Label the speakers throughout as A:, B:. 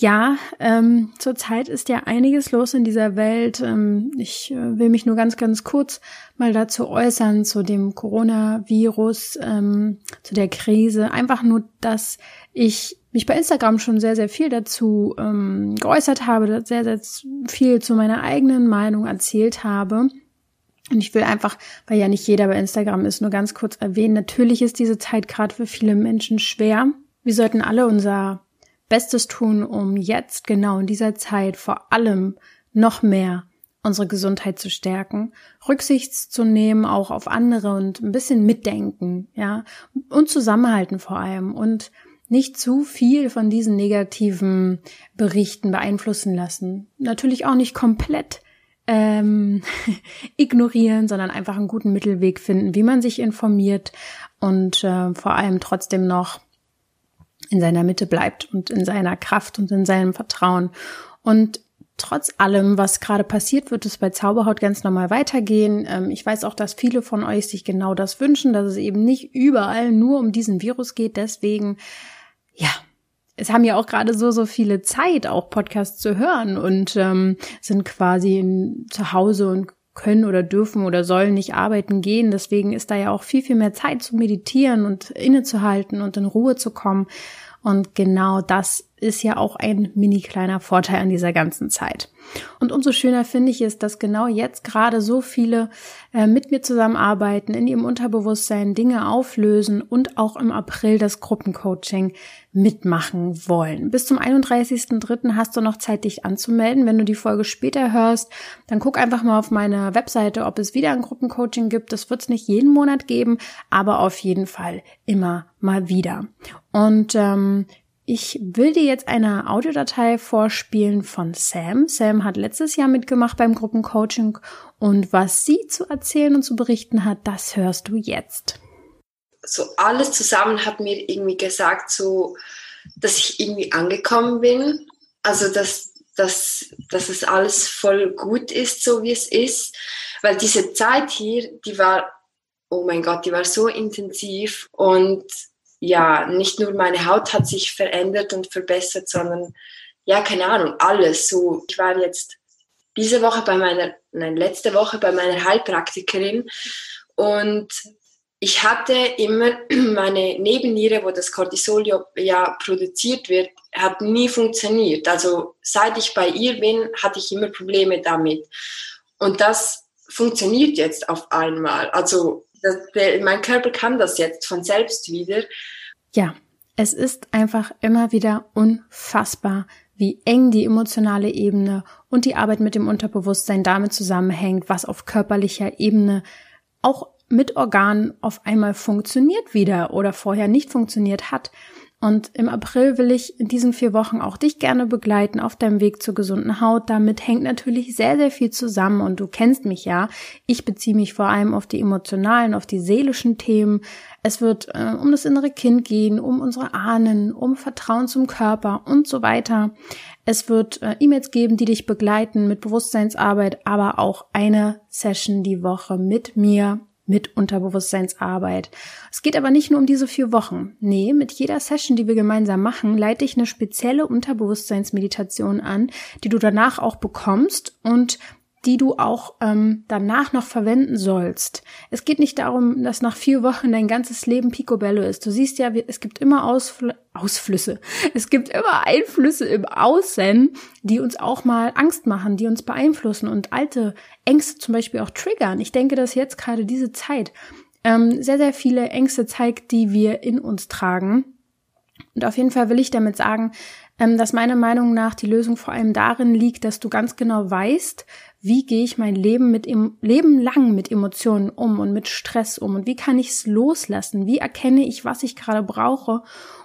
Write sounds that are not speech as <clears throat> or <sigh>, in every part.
A: Ja, ähm, zurzeit ist ja einiges los in dieser Welt. Ähm, ich äh, will mich nur ganz, ganz kurz mal dazu äußern, zu dem Coronavirus, ähm, zu der Krise. Einfach nur, dass ich mich bei Instagram schon sehr, sehr viel dazu ähm, geäußert habe, sehr, sehr viel zu meiner eigenen Meinung erzählt habe. Und ich will einfach, weil ja nicht jeder bei Instagram ist, nur ganz kurz erwähnen, natürlich ist diese Zeit gerade für viele Menschen schwer. Wir sollten alle unser Bestes tun, um jetzt genau in dieser Zeit vor allem noch mehr unsere Gesundheit zu stärken, Rücksicht zu nehmen auch auf andere und ein bisschen mitdenken, ja, und zusammenhalten vor allem und nicht zu viel von diesen negativen Berichten beeinflussen lassen. Natürlich auch nicht komplett ähm, <laughs> ignorieren, sondern einfach einen guten Mittelweg finden, wie man sich informiert und äh, vor allem trotzdem noch in seiner Mitte bleibt und in seiner Kraft und in seinem Vertrauen. Und trotz allem, was gerade passiert, wird es bei Zauberhaut ganz normal weitergehen. Ähm, ich weiß auch, dass viele von euch sich genau das wünschen, dass es eben nicht überall nur um diesen Virus geht. Deswegen, ja, es haben ja auch gerade so, so viele Zeit, auch Podcasts zu hören und ähm, sind quasi zu Hause und können oder dürfen oder sollen nicht arbeiten gehen. Deswegen ist da ja auch viel, viel mehr Zeit zu meditieren und innezuhalten und in Ruhe zu kommen. Und genau das ist ja auch ein mini kleiner Vorteil an dieser ganzen Zeit. Und umso schöner finde ich es, dass genau jetzt gerade so viele äh, mit mir zusammenarbeiten, in ihrem Unterbewusstsein Dinge auflösen und auch im April das Gruppencoaching mitmachen wollen. Bis zum 31.03. hast du noch Zeit, dich anzumelden. Wenn du die Folge später hörst, dann guck einfach mal auf meine Webseite, ob es wieder ein Gruppencoaching gibt. Das wird es nicht jeden Monat geben, aber auf jeden Fall immer mal wieder. Und ähm, ich will dir jetzt eine Audiodatei vorspielen von Sam. Sam hat letztes Jahr mitgemacht beim Gruppencoaching und was sie zu erzählen und zu berichten hat, das hörst du jetzt.
B: So alles zusammen hat mir irgendwie gesagt, so, dass ich irgendwie angekommen bin. Also, dass, dass, dass es alles voll gut ist, so wie es ist. Weil diese Zeit hier, die war, oh mein Gott, die war so intensiv und ja, nicht nur meine Haut hat sich verändert und verbessert, sondern ja, keine Ahnung, alles. So, ich war jetzt diese Woche bei meiner, nein, letzte Woche bei meiner Heilpraktikerin und ich hatte immer <clears throat> meine Nebenniere, wo das Cortisol ja produziert wird, hat nie funktioniert. Also seit ich bei ihr bin, hatte ich immer Probleme damit. Und das funktioniert jetzt auf einmal. Also das, mein Körper kann das jetzt von selbst wieder.
A: Ja, es ist einfach immer wieder unfassbar, wie eng die emotionale Ebene und die Arbeit mit dem Unterbewusstsein damit zusammenhängt, was auf körperlicher Ebene auch mit Organen auf einmal funktioniert wieder oder vorher nicht funktioniert hat. Und im April will ich in diesen vier Wochen auch dich gerne begleiten auf deinem Weg zur gesunden Haut. Damit hängt natürlich sehr, sehr viel zusammen und du kennst mich ja. Ich beziehe mich vor allem auf die emotionalen, auf die seelischen Themen. Es wird äh, um das innere Kind gehen, um unsere Ahnen, um Vertrauen zum Körper und so weiter. Es wird äh, E-Mails geben, die dich begleiten mit Bewusstseinsarbeit, aber auch eine Session die Woche mit mir mit Unterbewusstseinsarbeit. Es geht aber nicht nur um diese vier Wochen. Nee, mit jeder Session, die wir gemeinsam machen, leite ich eine spezielle Unterbewusstseinsmeditation an, die du danach auch bekommst und die du auch ähm, danach noch verwenden sollst. Es geht nicht darum, dass nach vier Wochen dein ganzes Leben picobello ist. Du siehst ja, es gibt immer Ausfl Ausflüsse. <laughs> Es gibt immer Einflüsse im Außen, die uns auch mal Angst machen, die uns beeinflussen und alte Ängste zum Beispiel auch triggern. Ich denke, dass jetzt gerade diese Zeit ähm, sehr, sehr viele Ängste zeigt, die wir in uns tragen. Und auf jeden Fall will ich damit sagen, ähm, dass meiner Meinung nach die Lösung vor allem darin liegt, dass du ganz genau weißt, wie gehe ich mein Leben mit im Leben lang mit Emotionen um und mit Stress um und wie kann ich es loslassen? Wie erkenne ich, was ich gerade brauche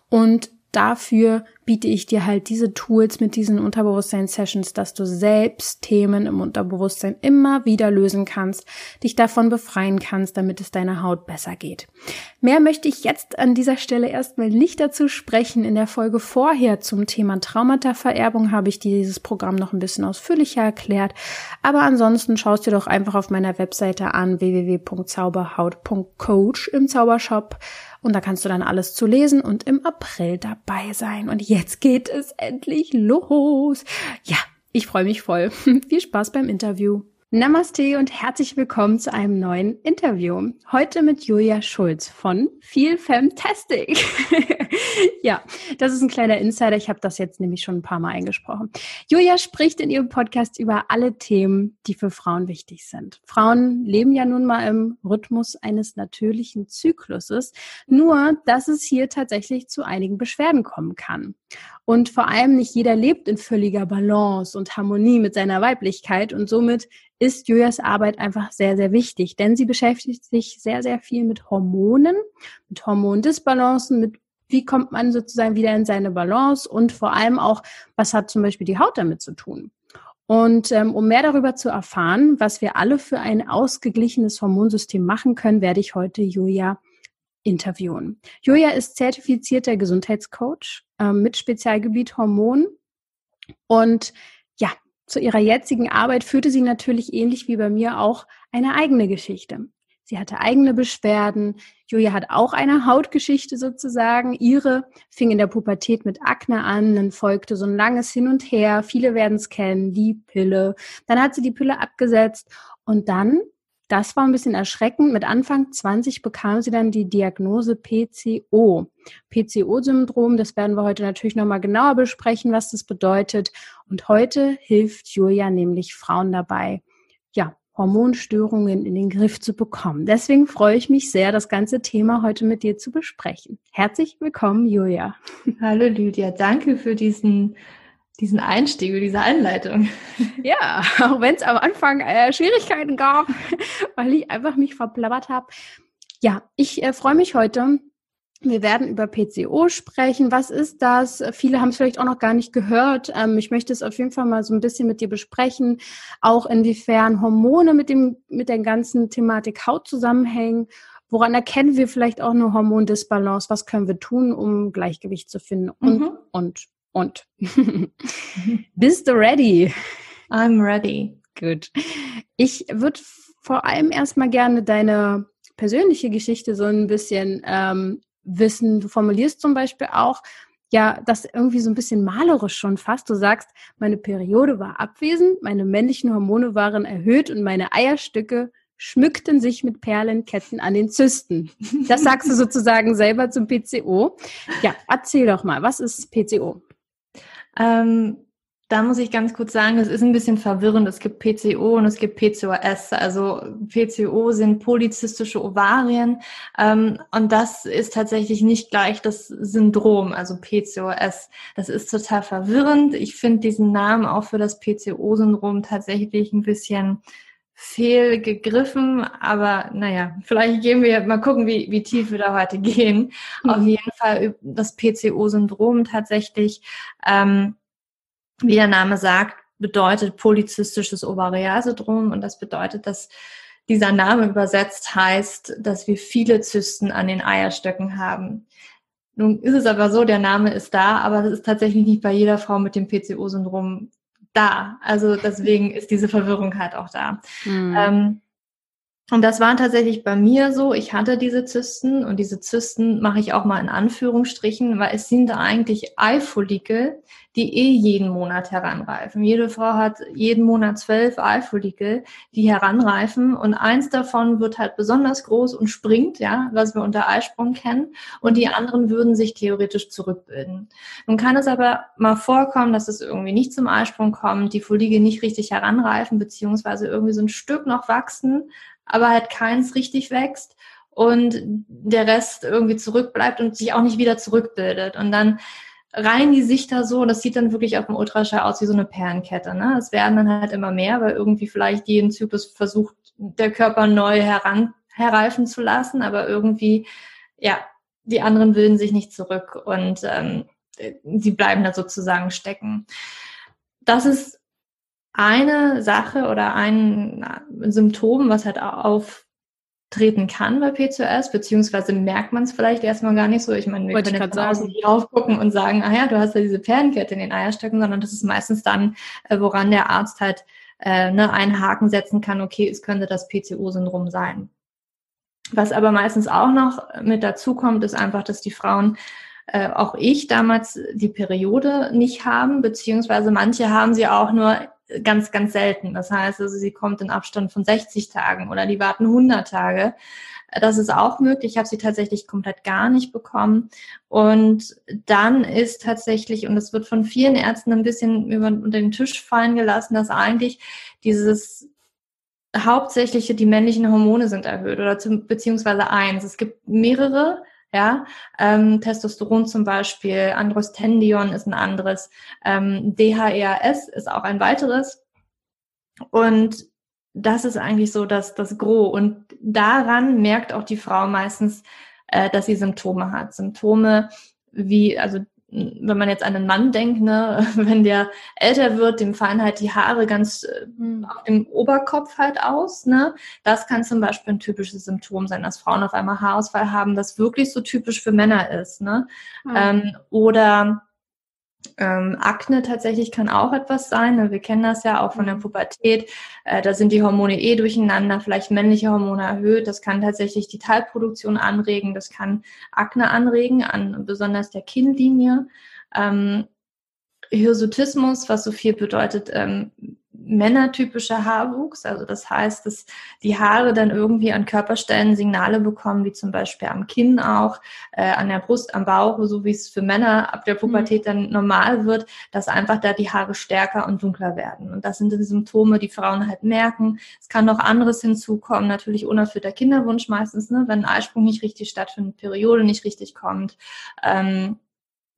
A: und dafür biete ich dir halt diese Tools mit diesen Unterbewusstsein-Sessions, dass du selbst Themen im Unterbewusstsein immer wieder lösen kannst, dich davon befreien kannst, damit es deiner Haut besser geht. Mehr möchte ich jetzt an dieser Stelle erstmal nicht dazu sprechen. In der Folge vorher zum Thema Traumata-Vererbung habe ich dieses Programm noch ein bisschen ausführlicher erklärt. Aber ansonsten schaust dir doch einfach auf meiner Webseite an www.zauberhaut.coach im Zaubershop und da kannst du dann alles zu lesen und im April dabei sein. Und jetzt geht es endlich los. Ja, ich freue mich voll. <laughs> Viel Spaß beim Interview. Namaste und herzlich willkommen zu einem neuen Interview. Heute mit Julia Schulz von Feel Fantastic. <laughs> ja, das ist ein kleiner Insider. Ich habe das jetzt nämlich schon ein paar Mal eingesprochen. Julia spricht in ihrem Podcast über alle Themen, die für Frauen wichtig sind. Frauen leben ja nun mal im Rhythmus eines natürlichen Zykluses, nur dass es hier tatsächlich zu einigen Beschwerden kommen kann. Und vor allem nicht jeder lebt in völliger Balance und Harmonie mit seiner Weiblichkeit und somit ist Julias Arbeit einfach sehr, sehr wichtig, denn sie beschäftigt sich sehr, sehr viel mit Hormonen, mit Hormondisbalancen, mit wie kommt man sozusagen wieder in seine Balance und vor allem auch, was hat zum Beispiel die Haut damit zu tun. Und ähm, um mehr darüber zu erfahren, was wir alle für ein ausgeglichenes Hormonsystem machen können, werde ich heute Julia interviewen. Julia ist zertifizierter Gesundheitscoach ähm, mit Spezialgebiet Hormon und ja, zu ihrer jetzigen Arbeit führte sie natürlich ähnlich wie bei mir auch eine eigene Geschichte. Sie hatte eigene Beschwerden. Julia hat auch eine Hautgeschichte sozusagen. Ihre fing in der Pubertät mit Akne an, dann folgte so ein langes Hin und Her. Viele werden es kennen, die Pille. Dann hat sie die Pille abgesetzt und dann das war ein bisschen erschreckend. Mit Anfang 20 bekam sie dann die Diagnose PCO. PCO-Syndrom, das werden wir heute natürlich nochmal genauer besprechen, was das bedeutet. Und heute hilft Julia nämlich Frauen dabei, ja, Hormonstörungen in den Griff zu bekommen. Deswegen freue ich mich sehr, das ganze Thema heute mit dir zu besprechen. Herzlich willkommen, Julia.
C: Hallo Lydia, danke für diesen diesen Einstieg, diese Einleitung. <laughs>
A: Ja, auch wenn es am Anfang äh, Schwierigkeiten gab, <laughs> weil ich einfach mich verplappert habe. Ja, ich äh, freue mich heute. Wir werden über PCO sprechen. Was ist das? Viele haben es vielleicht auch noch gar nicht gehört. Ähm, ich möchte es auf jeden Fall mal so ein bisschen mit dir besprechen. Auch inwiefern Hormone mit dem, mit der ganzen Thematik Haut zusammenhängen. Woran erkennen wir vielleicht auch eine Hormondisbalance? Was können wir tun, um Gleichgewicht zu finden? Und, mhm. und, und. <laughs> Bist du ready?
C: I'm ready.
A: Gut. Ich würde vor allem erstmal gerne deine persönliche Geschichte so ein bisschen ähm, wissen. Du formulierst zum Beispiel auch, ja, das irgendwie so ein bisschen malerisch schon fast. Du sagst, meine Periode war abwesend, meine männlichen Hormone waren erhöht und meine Eierstücke schmückten sich mit Perlenketten an den Zysten. Das sagst du <laughs> sozusagen selber zum PCO. Ja, erzähl doch mal, was ist PCO?
C: Ähm, da muss ich ganz kurz sagen, es ist ein bisschen verwirrend. Es gibt PCO und es gibt PCOS. Also PCO sind polyzystische Ovarien ähm, und das ist tatsächlich nicht gleich das Syndrom, also PCOS. Das ist total verwirrend. Ich finde diesen Namen auch für das PCO-Syndrom tatsächlich ein bisschen fehlgegriffen, aber naja, vielleicht gehen wir mal gucken, wie, wie tief wir da heute gehen. Mhm. Auf jeden Fall das PCO-Syndrom tatsächlich, ähm, wie der Name sagt, bedeutet polyzystisches Ovarialsyndrom und das bedeutet, dass dieser Name übersetzt heißt, dass wir viele Zysten an den Eierstöcken haben. Nun ist es aber so, der Name ist da, aber das ist tatsächlich nicht bei jeder Frau mit dem PCO-Syndrom da. Also deswegen ist diese Verwirrung halt auch da. Mhm. Ähm, und das war tatsächlich bei mir so. Ich hatte diese Zysten und diese Zysten mache ich auch mal in Anführungsstrichen, weil es sind eigentlich Eifollikel, die eh jeden Monat heranreifen. Jede Frau hat jeden Monat zwölf Eifollikel, die heranreifen und eins davon wird halt besonders groß und springt, ja, was wir unter Eisprung kennen und die anderen würden sich theoretisch zurückbilden. Nun kann es aber mal vorkommen, dass es irgendwie nicht zum Eisprung kommt, die Follikel nicht richtig heranreifen, beziehungsweise irgendwie so ein Stück noch wachsen, aber halt keins richtig wächst und der Rest irgendwie zurückbleibt und sich auch nicht wieder zurückbildet. Und dann rein die sich da so, und das sieht dann wirklich auf dem Ultraschall aus wie so eine Perlenkette. Ne? Es werden dann halt immer mehr, weil irgendwie vielleicht jeden Zyklus versucht, der Körper neu heran, herreifen zu lassen, aber irgendwie, ja, die anderen bilden sich nicht zurück. Und ähm, sie bleiben da sozusagen stecken. Das ist eine Sache oder ein Symptom, was halt auftreten kann bei PCOS, beziehungsweise merkt man es vielleicht erstmal gar nicht so. Ich meine, wir Wollte können jetzt von außen nicht aufgucken und sagen, ah ja, du hast ja diese Perlenkette in den Eierstöcken, sondern das ist meistens dann, äh, woran der Arzt halt äh, ne, einen Haken setzen kann, okay, es könnte das PCO-Syndrom sein. Was aber meistens auch noch mit dazu kommt, ist einfach, dass die Frauen äh, auch ich damals die Periode nicht haben, beziehungsweise manche haben sie auch nur ganz, ganz selten. Das heißt, also sie kommt in Abstand von 60 Tagen oder die warten 100 Tage. Das ist auch möglich. Ich habe sie tatsächlich komplett gar nicht bekommen. Und dann ist tatsächlich, und das wird von vielen Ärzten ein bisschen über, unter den Tisch fallen gelassen, dass eigentlich dieses hauptsächliche, die männlichen Hormone sind erhöht oder zum, beziehungsweise eins. Es gibt mehrere, ja, ähm, Testosteron zum Beispiel, Androstendion ist ein anderes, ähm, DHEAS ist auch ein weiteres. Und das ist eigentlich so das, das Gros. Und daran merkt auch die Frau meistens, äh, dass sie Symptome hat. Symptome wie, also wenn man jetzt an einen Mann denkt, ne, <laughs> wenn der älter wird, dem fallen halt die Haare ganz äh, hm. auf dem Oberkopf halt aus. Ne? Das kann zum Beispiel ein typisches Symptom sein, dass Frauen auf einmal Haarausfall haben, das wirklich so typisch für Männer ist. Ne? Mhm. Ähm, oder ähm, Akne tatsächlich kann auch etwas sein. Ne? Wir kennen das ja auch von der mhm. Pubertät. Äh, da sind die Hormone eh durcheinander, vielleicht männliche Hormone erhöht. Das kann tatsächlich die Teilproduktion anregen. Das kann Akne anregen, an besonders der Kinnlinie. Ähm, Hirsutismus, was so viel bedeutet, ähm, männertypischer Haarwuchs. Also das heißt, dass die Haare dann irgendwie an Körperstellen Signale bekommen, wie zum Beispiel am Kinn auch, äh, an der Brust, am Bauch, so wie es für Männer ab der Pubertät mhm. dann normal wird, dass einfach da die Haare stärker und dunkler werden. Und das sind die Symptome, die Frauen halt merken. Es kann noch anderes hinzukommen, natürlich unerfüllter Kinderwunsch meistens, ne, wenn ein Eisprung nicht richtig stattfindet, Periode nicht richtig kommt. Ähm,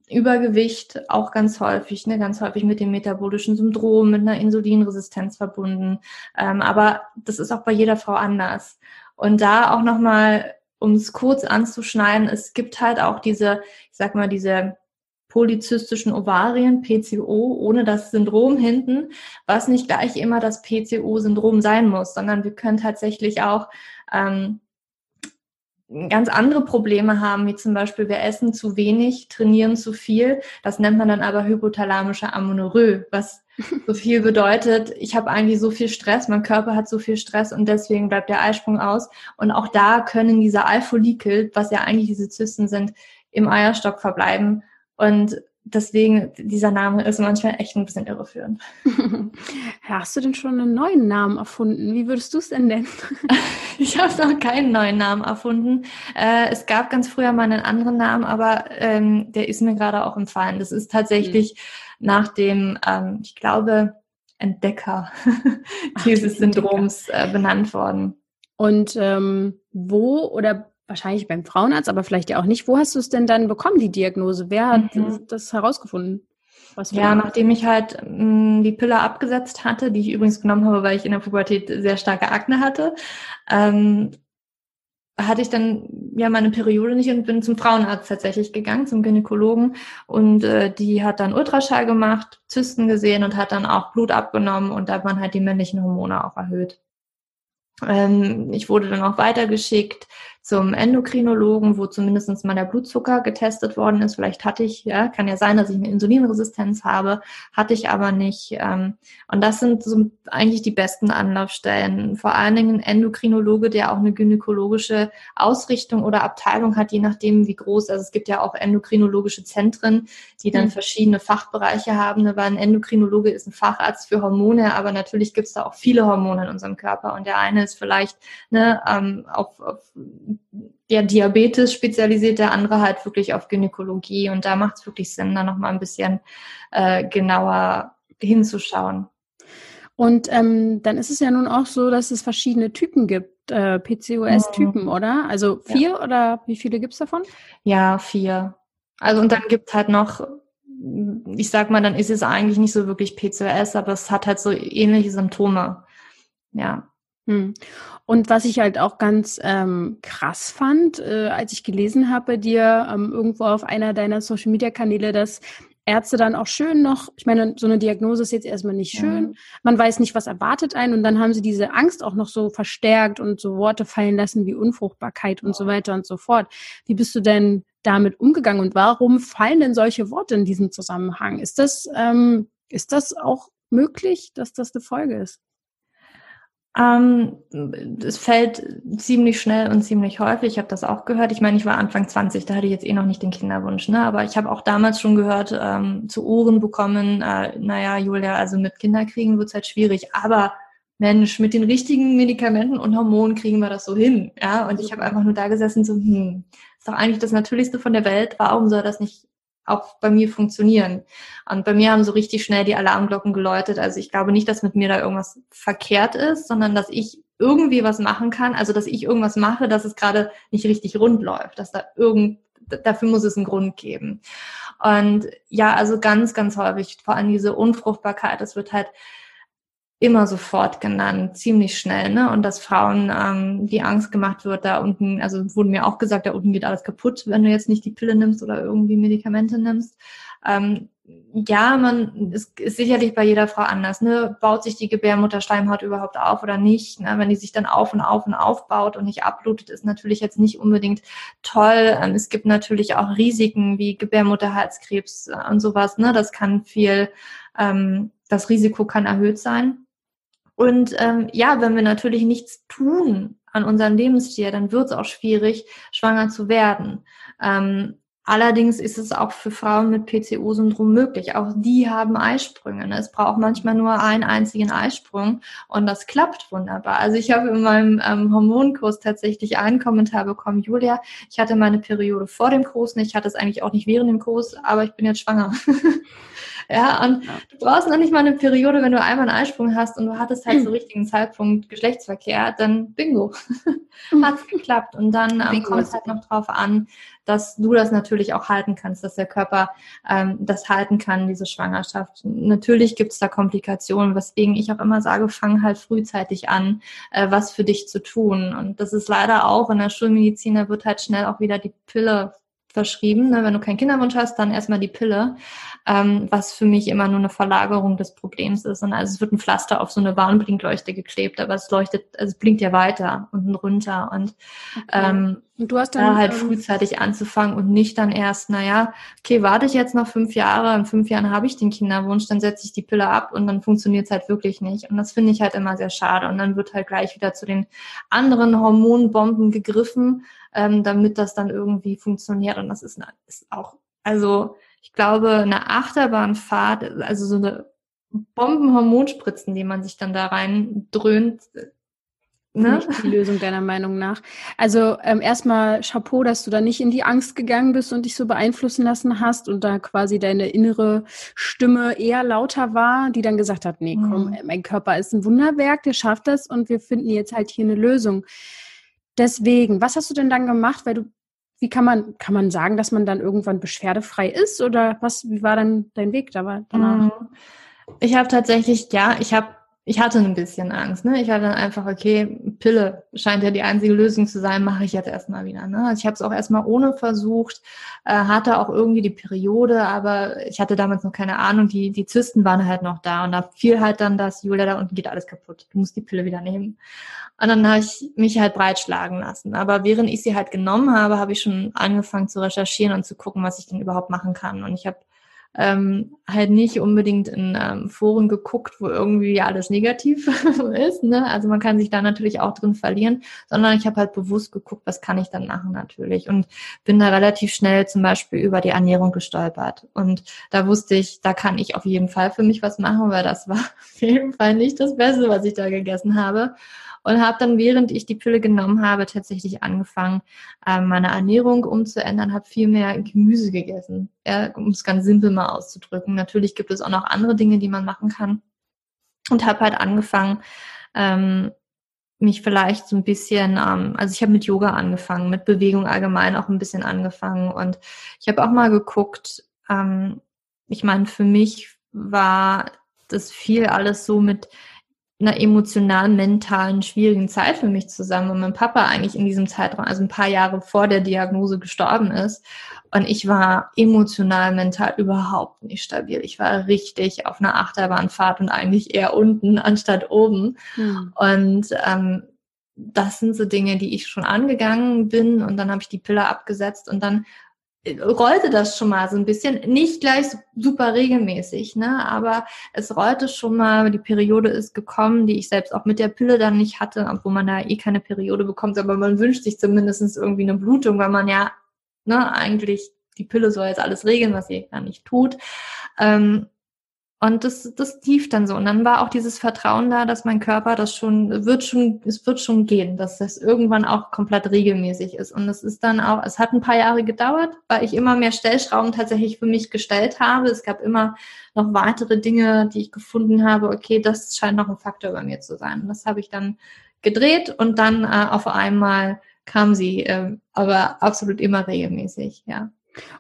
C: Übergewicht auch ganz häufig, ne, ganz häufig mit dem metabolischen Syndrom, mit einer Insulinresistenz verbunden. Ähm, aber das ist auch bei jeder Frau anders. Und da auch nochmal, um es kurz anzuschneiden, es gibt halt auch diese, ich sag mal, diese polyzystischen Ovarien, PCO, ohne das Syndrom hinten, was nicht gleich immer das PCO-Syndrom sein muss, sondern wir können tatsächlich auch ähm, ganz andere Probleme haben, wie zum Beispiel wir essen zu wenig, trainieren zu viel. Das nennt man dann aber hypothalamische Amenorrhoe, was <laughs> so viel bedeutet, ich habe eigentlich so viel Stress, mein Körper hat so viel Stress und deswegen bleibt der Eisprung aus. Und auch da können diese Eifolikel, was ja eigentlich diese Zysten sind, im Eierstock verbleiben. Und deswegen, dieser Name ist manchmal echt ein bisschen irreführend. <laughs>
A: Hast du denn schon einen neuen Namen erfunden? Wie würdest du es denn nennen? <laughs>
C: ich habe noch keinen neuen Namen erfunden. Äh, es gab ganz früher mal einen anderen Namen, aber ähm, der ist mir gerade auch entfallen. Das ist tatsächlich mhm. nach dem, ähm, ich glaube, Entdecker <laughs> dieses Syndroms äh, benannt worden.
A: Und ähm, wo oder wahrscheinlich beim Frauenarzt, aber vielleicht ja auch nicht. Wo hast du es denn dann bekommen, die Diagnose? Wer hat mhm. das herausgefunden?
C: ja, nachdem ich halt mh, mm, die Pille abgesetzt hatte, die ich übrigens genommen habe, weil ich in der Pubertät sehr starke Akne hatte, ähm, hatte ich dann ja meine Periode nicht und bin zum Frauenarzt tatsächlich gegangen, zum Gynäkologen und äh, die hat dann Ultraschall gemacht, Zysten gesehen und hat dann auch Blut abgenommen und da hat man halt die männlichen Hormone auch erhöht. Ähm, ich wurde dann auch weitergeschickt zum Endokrinologen, wo zumindest mal der Blutzucker getestet worden ist. Vielleicht hatte ich, ja, kann ja sein, dass ich eine Insulinresistenz habe, hatte ich aber nicht. Ähm, und das sind so eigentlich die besten Anlaufstellen. Vor allen Dingen ein Endokrinologe, der auch eine gynäkologische Ausrichtung oder Abteilung hat, je nachdem wie groß. Also es gibt ja auch endokrinologische Zentren, die dann mhm. verschiedene Fachbereiche haben. Weil ein Endokrinologe ist ein Facharzt für Hormone, aber natürlich gibt es da auch viele Hormone in unserem Körper. Und der eine ist vielleicht ne, ähm, auf, auf ja, Diabetes spezialisiert, der andere halt wirklich auf Gynäkologie. Und da macht es wirklich Sinn, da nochmal ein bisschen äh, genauer hinzuschauen.
A: Und ähm, dann ist es ja nun auch so, dass es verschiedene Typen gibt, äh, PCOS-Typen, mhm. oder? Also vier ja. oder wie viele gibt's davon?
C: Ja, vier. Also und dann gibt's halt noch, ich sag mal, dann ist es eigentlich nicht so wirklich PCOS, aber es hat halt so ähnliche Symptome. Ja.
A: Hm. Und was ich halt auch ganz ähm, krass fand, äh, als ich gelesen habe bei dir ähm, irgendwo auf einer deiner Social Media Kanäle, dass Ärzte dann auch schön noch, ich meine, so eine Diagnose ist jetzt erstmal nicht schön. Mhm. Man weiß nicht, was erwartet einen und dann haben sie diese Angst auch noch so verstärkt und so Worte fallen lassen wie Unfruchtbarkeit und so weiter und so fort. Wie bist du denn damit umgegangen und warum fallen denn solche Worte in diesem Zusammenhang? Ist das, ähm, ist das auch möglich, dass das eine Folge ist?
C: Ähm, es fällt ziemlich schnell und ziemlich häufig. Ich habe das auch gehört. Ich meine, ich war Anfang 20, da hatte ich jetzt eh noch nicht den Kinderwunsch, ne? Aber ich habe auch damals schon gehört, ähm, zu Ohren bekommen, äh, naja, Julia, also mit Kinderkriegen wird's halt schwierig. Aber Mensch, mit den richtigen Medikamenten und Hormonen kriegen wir das so hin. Ja, und ich habe einfach nur da gesessen, so, hm, ist doch eigentlich das Natürlichste von der Welt. Warum soll das nicht auch bei mir funktionieren. Und bei mir haben so richtig schnell die Alarmglocken geläutet. Also ich glaube nicht, dass mit mir da irgendwas verkehrt ist, sondern dass ich irgendwie was machen kann. Also dass ich irgendwas mache, dass es gerade nicht richtig rund läuft, dass da irgend dafür muss es einen Grund geben. Und ja, also ganz, ganz häufig, vor allem diese Unfruchtbarkeit, das wird halt immer sofort genannt, ziemlich schnell, ne? Und dass Frauen ähm, die Angst gemacht wird, da unten, also wurde mir auch gesagt, da unten geht alles kaputt, wenn du jetzt nicht die Pille nimmst oder irgendwie Medikamente nimmst. Ähm, ja, man ist, ist sicherlich bei jeder Frau anders. Ne? Baut sich die Gebärmutterschleimhaut überhaupt auf oder nicht? Ne? Wenn die sich dann auf und auf und aufbaut und nicht abblutet, ist natürlich jetzt nicht unbedingt toll. Ähm, es gibt natürlich auch Risiken wie Gebärmutterhalskrebs und sowas. Ne? Das kann viel, ähm, das Risiko kann erhöht sein. Und ähm, ja, wenn wir natürlich nichts tun an unserem Lebensstil, dann wird es auch schwierig, schwanger zu werden. Ähm, allerdings ist es auch für Frauen mit PCO-Syndrom möglich. Auch die haben Eisprünge. Ne? Es braucht manchmal nur einen einzigen Eisprung und das klappt wunderbar. Also ich habe in meinem ähm, Hormonkurs tatsächlich einen Kommentar bekommen, Julia, ich hatte meine Periode vor dem Kurs nicht, ich hatte es eigentlich auch nicht während dem Kurs, aber ich bin jetzt schwanger. <laughs> Ja, und ja. du brauchst noch nicht mal eine Periode, wenn du einmal einen Eisprung hast und du hattest halt zum richtigen Zeitpunkt Geschlechtsverkehr, dann bingo, hat's geklappt. Und dann ähm, kommt es halt noch drauf an, dass du das natürlich auch halten kannst, dass der Körper ähm, das halten kann, diese Schwangerschaft. Natürlich gibt's da Komplikationen, weswegen ich auch immer sage, fang halt frühzeitig an, äh, was für dich zu tun. Und das ist leider auch in der Schulmedizin, da wird halt schnell auch wieder die Pille verschrieben. Ne? Wenn du keinen Kinderwunsch hast, dann erstmal die Pille, ähm, was für mich immer nur eine Verlagerung des Problems ist. Und also es wird ein Pflaster auf so eine Warnblinkleuchte geklebt, aber es leuchtet, also es blinkt ja weiter unten runter. Und, okay. ähm, und du hast dann da halt ähm, frühzeitig anzufangen und nicht dann erst, naja, okay, warte ich jetzt noch fünf Jahre, in fünf Jahren habe ich den Kinderwunsch, dann setze ich die Pille ab und dann funktioniert es halt wirklich nicht. Und das finde ich halt immer sehr schade. Und dann wird halt gleich wieder zu den anderen Hormonbomben gegriffen, ähm, damit das dann irgendwie funktioniert. Und das ist, ist auch, also ich glaube, eine Achterbahnfahrt, also so eine Bombenhormonspritzen, die man sich dann da rein dröhnt,
A: Ne? Nicht die Lösung deiner Meinung nach. Also ähm, erstmal Chapeau, dass du da nicht in die Angst gegangen bist und dich so beeinflussen lassen hast und da quasi deine innere Stimme eher lauter war, die dann gesagt hat, nee, komm, mhm. mein Körper ist ein Wunderwerk, der schafft das und wir finden jetzt halt hier eine Lösung. Deswegen, was hast du denn dann gemacht? Weil du, wie kann man, kann man sagen, dass man dann irgendwann beschwerdefrei ist? Oder was, wie war dann dein Weg da danach? Mhm.
C: Ich habe tatsächlich, ja, ich habe ich hatte ein bisschen Angst. Ne? Ich hatte dann einfach, okay, Pille scheint ja die einzige Lösung zu sein, mache ich jetzt erstmal wieder. Ne? Also ich habe es auch erstmal ohne versucht, äh, hatte auch irgendwie die Periode, aber ich hatte damals noch keine Ahnung, die, die Zysten waren halt noch da und da fiel halt dann das, Julia, da unten geht alles kaputt, du musst die Pille wieder nehmen. Und dann habe ich mich halt breitschlagen lassen. Aber während ich sie halt genommen habe, habe ich schon angefangen zu recherchieren und zu gucken, was ich denn überhaupt machen kann. Und ich habe ähm, halt nicht unbedingt in ähm, Foren geguckt, wo irgendwie alles negativ <laughs> ist. Ne? Also man kann sich da natürlich auch drin verlieren, sondern ich habe halt bewusst geguckt, was kann ich dann machen natürlich. Und bin da relativ schnell zum Beispiel über die Ernährung gestolpert. Und da wusste ich, da kann ich auf jeden Fall für mich was machen, weil das war <laughs> auf jeden Fall nicht das Beste, was ich da gegessen habe und habe dann, während ich die Pille genommen habe, tatsächlich angefangen, äh, meine Ernährung umzuändern, habe viel mehr Gemüse gegessen, um es ganz simpel mal auszudrücken. Natürlich gibt es auch noch andere Dinge, die man machen kann. Und habe halt angefangen, ähm, mich vielleicht so ein bisschen, ähm, also ich habe mit Yoga angefangen, mit Bewegung allgemein auch ein bisschen angefangen. Und ich habe auch mal geguckt, ähm, ich meine, für mich war das viel alles so mit einer emotional, mentalen, schwierigen Zeit für mich zusammen und mein Papa eigentlich in diesem Zeitraum, also ein paar Jahre vor der Diagnose gestorben ist. Und ich war emotional, mental überhaupt nicht stabil. Ich war richtig auf einer Achterbahnfahrt und eigentlich eher unten anstatt oben. Mhm. Und ähm, das sind so Dinge, die ich schon angegangen bin und dann habe ich die Pille abgesetzt und dann rollte das schon mal so ein bisschen, nicht gleich super regelmäßig, ne, aber es rollte schon mal, die Periode ist gekommen, die ich selbst auch mit der Pille dann nicht hatte, obwohl man da eh keine Periode bekommt, aber man wünscht sich zumindest irgendwie eine Blutung, weil man ja, ne, eigentlich die Pille soll jetzt alles regeln, was sie gar nicht tut. Ähm, und das, das lief dann so. Und dann war auch dieses Vertrauen da, dass mein Körper das schon, wird schon, es wird schon gehen, dass das irgendwann auch komplett regelmäßig ist. Und es ist dann auch, es hat ein paar Jahre gedauert, weil ich immer mehr Stellschrauben tatsächlich für mich gestellt habe. Es gab immer noch weitere Dinge, die ich gefunden habe. Okay, das scheint noch ein Faktor bei mir zu sein. Und das habe ich dann gedreht und dann äh, auf einmal kam sie, äh, aber absolut immer regelmäßig, ja.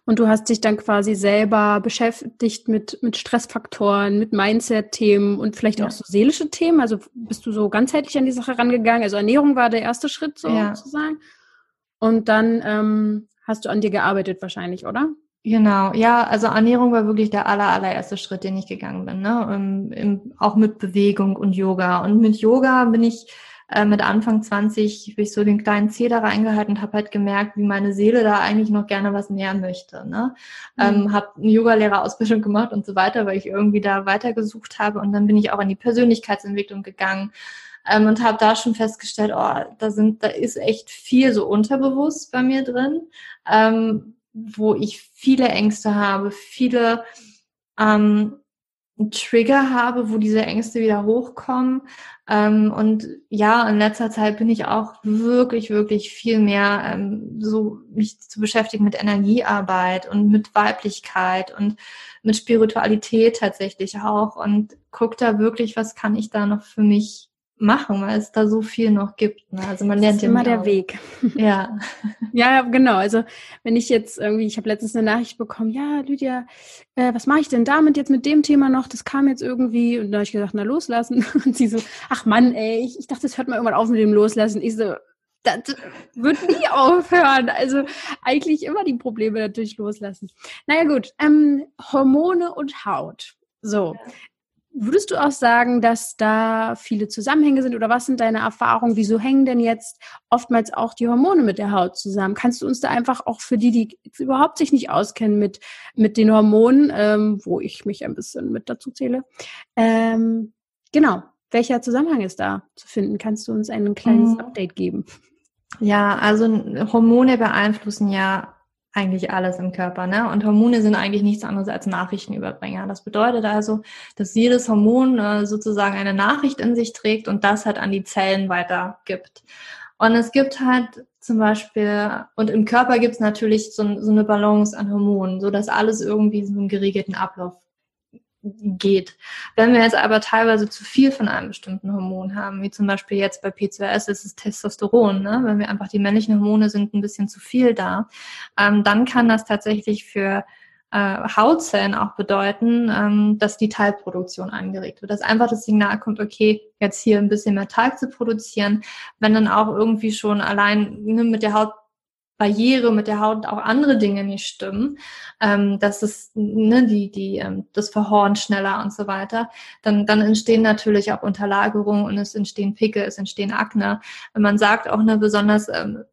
A: Und du hast dich dann quasi selber beschäftigt mit, mit Stressfaktoren, mit Mindset-Themen und vielleicht ja. auch so seelische Themen. Also bist du so ganzheitlich an die Sache rangegangen? Also Ernährung war der erste Schritt so, ja. sozusagen. Und dann ähm, hast du an dir gearbeitet wahrscheinlich, oder?
C: Genau, ja, also Ernährung war wirklich der aller, allererste Schritt, den ich gegangen bin. Ne? Im, im, auch mit Bewegung und Yoga. Und mit Yoga bin ich äh, mit Anfang 20 habe ich so den kleinen Zeh da reingehalten und habe halt gemerkt, wie meine Seele da eigentlich noch gerne was näher möchte. Ne? Mhm. Ähm, habe eine Yoga-Lehrerausbildung gemacht und so weiter, weil ich irgendwie da weitergesucht habe. Und dann bin ich auch in die Persönlichkeitsentwicklung gegangen ähm, und habe da schon festgestellt, oh, da sind, da ist echt viel so unterbewusst bei mir drin, ähm, wo ich viele Ängste habe, viele ähm, Trigger habe, wo diese Ängste wieder hochkommen. Ähm, und ja, in letzter Zeit bin ich auch wirklich, wirklich viel mehr ähm, so mich zu beschäftigen mit Energiearbeit und mit Weiblichkeit und mit Spiritualität tatsächlich auch und guck da wirklich, was kann ich da noch für mich machen, weil es da so viel noch gibt. Ne? Also man lernt
A: das ist immer der auch. Weg. <laughs> <laughs>
C: Ja.
A: ja, genau. Also wenn ich jetzt irgendwie, ich habe letztens eine Nachricht bekommen, ja, Lydia, äh, was mache ich denn damit jetzt mit dem Thema noch? Das kam jetzt irgendwie und da habe ich gesagt, na loslassen. <laughs> Und sie so, ach Mann, ey, ich, ich dachte, das hört mal irgendwann auf mit dem Loslassen. Ich so, das wird nie aufhören. Also eigentlich immer die Probleme natürlich loslassen. Naja gut, ähm, Hormone und Haut. So, Würdest du auch sagen, dass da viele Zusammenhänge sind oder was sind deine Erfahrungen? Wieso hängen denn jetzt oftmals auch die Hormone mit der Haut zusammen? Kannst du uns da einfach auch für die, die überhaupt sich nicht auskennen mit, mit den Hormonen, ähm, wo ich mich ein bisschen mit dazu zähle, ähm, genau, welcher Zusammenhang ist da zu finden? Kannst du uns ein kleines mhm. Update geben?
C: Ja, also Hormone beeinflussen ja eigentlich alles im Körper. Ne? Und Hormone sind eigentlich nichts anderes als Nachrichtenüberbringer. Das bedeutet also, dass jedes Hormon äh, sozusagen eine Nachricht in sich trägt und das halt an die Zellen weitergibt. Und es gibt halt zum Beispiel, und im Körper gibt es natürlich so, so, eine Balance an Hormonen, so dass alles irgendwie so einen geregelten Ablauf geht. Wenn wir jetzt aber teilweise zu viel von einem bestimmten Hormon haben, wie zum Beispiel jetzt bei PCOS ist es Testosteron, ne? wenn wir einfach die männlichen Hormone sind ein bisschen zu viel da, ähm, dann kann das tatsächlich für äh, Hautzellen auch bedeuten, ähm, dass die Teilproduktion angeregt wird. Dass einfach das Signal kommt, okay, jetzt hier ein bisschen mehr Talg zu produzieren. Wenn dann auch irgendwie schon allein ne, mit der Haut Barriere mit der Haut auch andere Dinge nicht stimmen, ähm, dass es ne, die die ähm, das Verhorn schneller und so weiter, dann dann entstehen natürlich auch Unterlagerungen und es entstehen Pickel, es entstehen Akne. Und man sagt auch ne besonders ähm,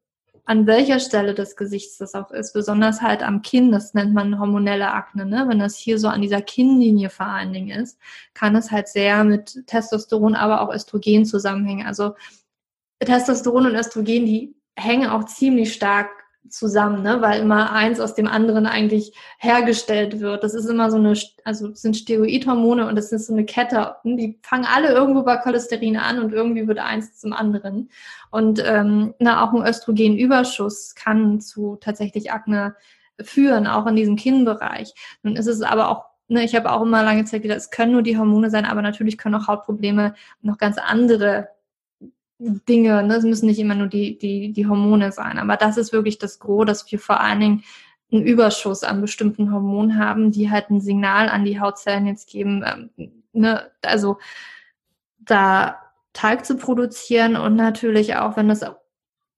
C: an welcher Stelle des Gesichts das auch ist, besonders halt am Kinn, das nennt man hormonelle Akne, ne? Wenn das hier so an dieser Kinnlinie vor allen Dingen ist, kann es halt sehr mit Testosteron, aber auch Östrogen zusammenhängen. Also Testosteron und Östrogen, die hängen auch ziemlich stark zusammen, ne? weil immer eins aus dem anderen eigentlich hergestellt wird. Das ist immer so eine, also sind Steroidhormone und das ist so eine Kette. Die fangen alle irgendwo bei Cholesterin an und irgendwie wird eins zum anderen. Und ähm, na, auch ein Östrogenüberschuss kann zu tatsächlich Akne führen, auch in diesem Kinnbereich. Nun ist es aber auch Ne, ich habe auch immer lange Zeit gedacht, es können nur die Hormone sein, aber natürlich können auch Hautprobleme noch ganz andere Dinge, ne? es müssen nicht immer nur die, die, die Hormone sein, aber das ist wirklich das Gros, dass wir vor allen Dingen einen Überschuss an bestimmten Hormonen haben, die halt ein Signal an die Hautzellen jetzt geben. Ähm, ne? Also da Teig zu produzieren und natürlich auch, wenn das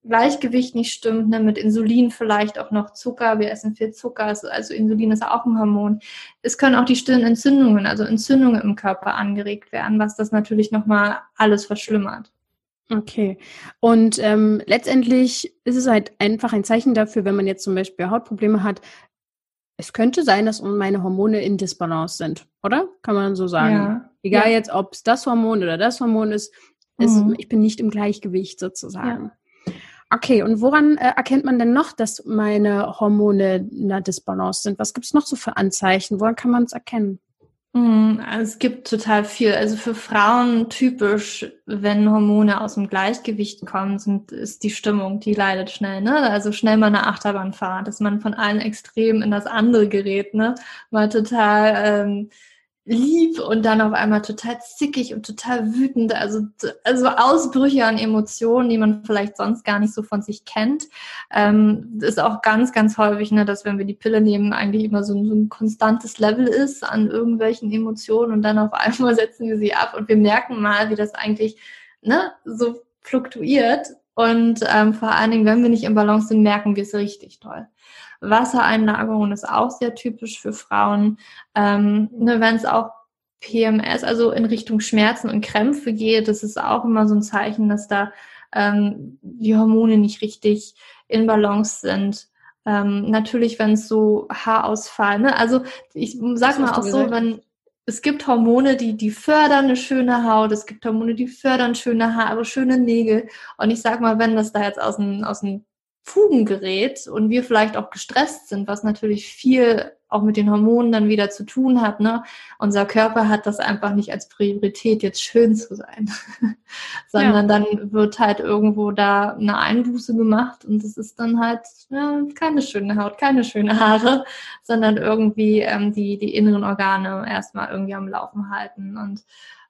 C: Gleichgewicht nicht stimmt, ne, mit Insulin vielleicht auch noch Zucker, wir essen viel Zucker, also, also Insulin ist auch ein Hormon. Es können auch die stillen Entzündungen, also Entzündungen im Körper angeregt werden, was das natürlich nochmal alles verschlimmert.
A: Okay. Und ähm, letztendlich ist es halt einfach ein Zeichen dafür, wenn man jetzt zum Beispiel Hautprobleme hat, es könnte sein, dass meine Hormone in Disbalance sind, oder? Kann man so sagen. Ja. Egal ja. jetzt, ob es das Hormon oder das Hormon ist, mhm. ist, ich bin nicht im Gleichgewicht sozusagen. Ja. Okay, und woran äh, erkennt man denn noch, dass meine Hormone in der Disbalance sind? Was gibt es noch so für Anzeichen? Woran kann man es erkennen?
C: Mhm, also es gibt total viel. Also für Frauen typisch, wenn Hormone aus dem Gleichgewicht kommen, sind, ist die Stimmung, die leidet schnell. Ne? Also schnell mal eine Achterbahnfahrt, dass man von einem Extrem in das andere gerät. Ne? Mal total ähm, lieb und dann auf einmal total zickig und total wütend. Also, also Ausbrüche an Emotionen, die man vielleicht sonst gar nicht so von sich kennt. Ähm, ist auch ganz, ganz häufig, ne, dass wenn wir die Pille nehmen, eigentlich immer so ein, so ein konstantes Level ist an irgendwelchen Emotionen und dann auf einmal <laughs> setzen wir sie ab und wir merken mal, wie das eigentlich ne, so fluktuiert. Und ähm, vor allen Dingen, wenn wir nicht im Balance sind, merken wir es richtig toll. Wassereinlagerung ist auch sehr typisch für Frauen. Ähm, ne, Wenn es auch PMS, also in Richtung Schmerzen und Krämpfe geht, das ist auch immer so ein Zeichen, dass da ähm, die Hormone nicht richtig in Balance sind. Ähm, natürlich, wenn es so Haarausfall, ne? also ich sag mal auch so, wenn es gibt Hormone, die, die fördern eine schöne Haut, es gibt Hormone, die fördern schöne Haare, schöne Nägel. Und ich sag mal, wenn das da jetzt aus dem, aus dem Fugen gerät und wir vielleicht auch gestresst sind, was natürlich viel auch mit den Hormonen dann wieder zu tun hat. Ne? Unser Körper hat das einfach nicht als Priorität, jetzt schön zu sein, <laughs> sondern ja. dann wird halt irgendwo da eine Einbuße gemacht und es ist dann halt ja, keine schöne Haut, keine schöne Haare, sondern irgendwie ähm, die, die inneren Organe erstmal irgendwie am Laufen halten. Und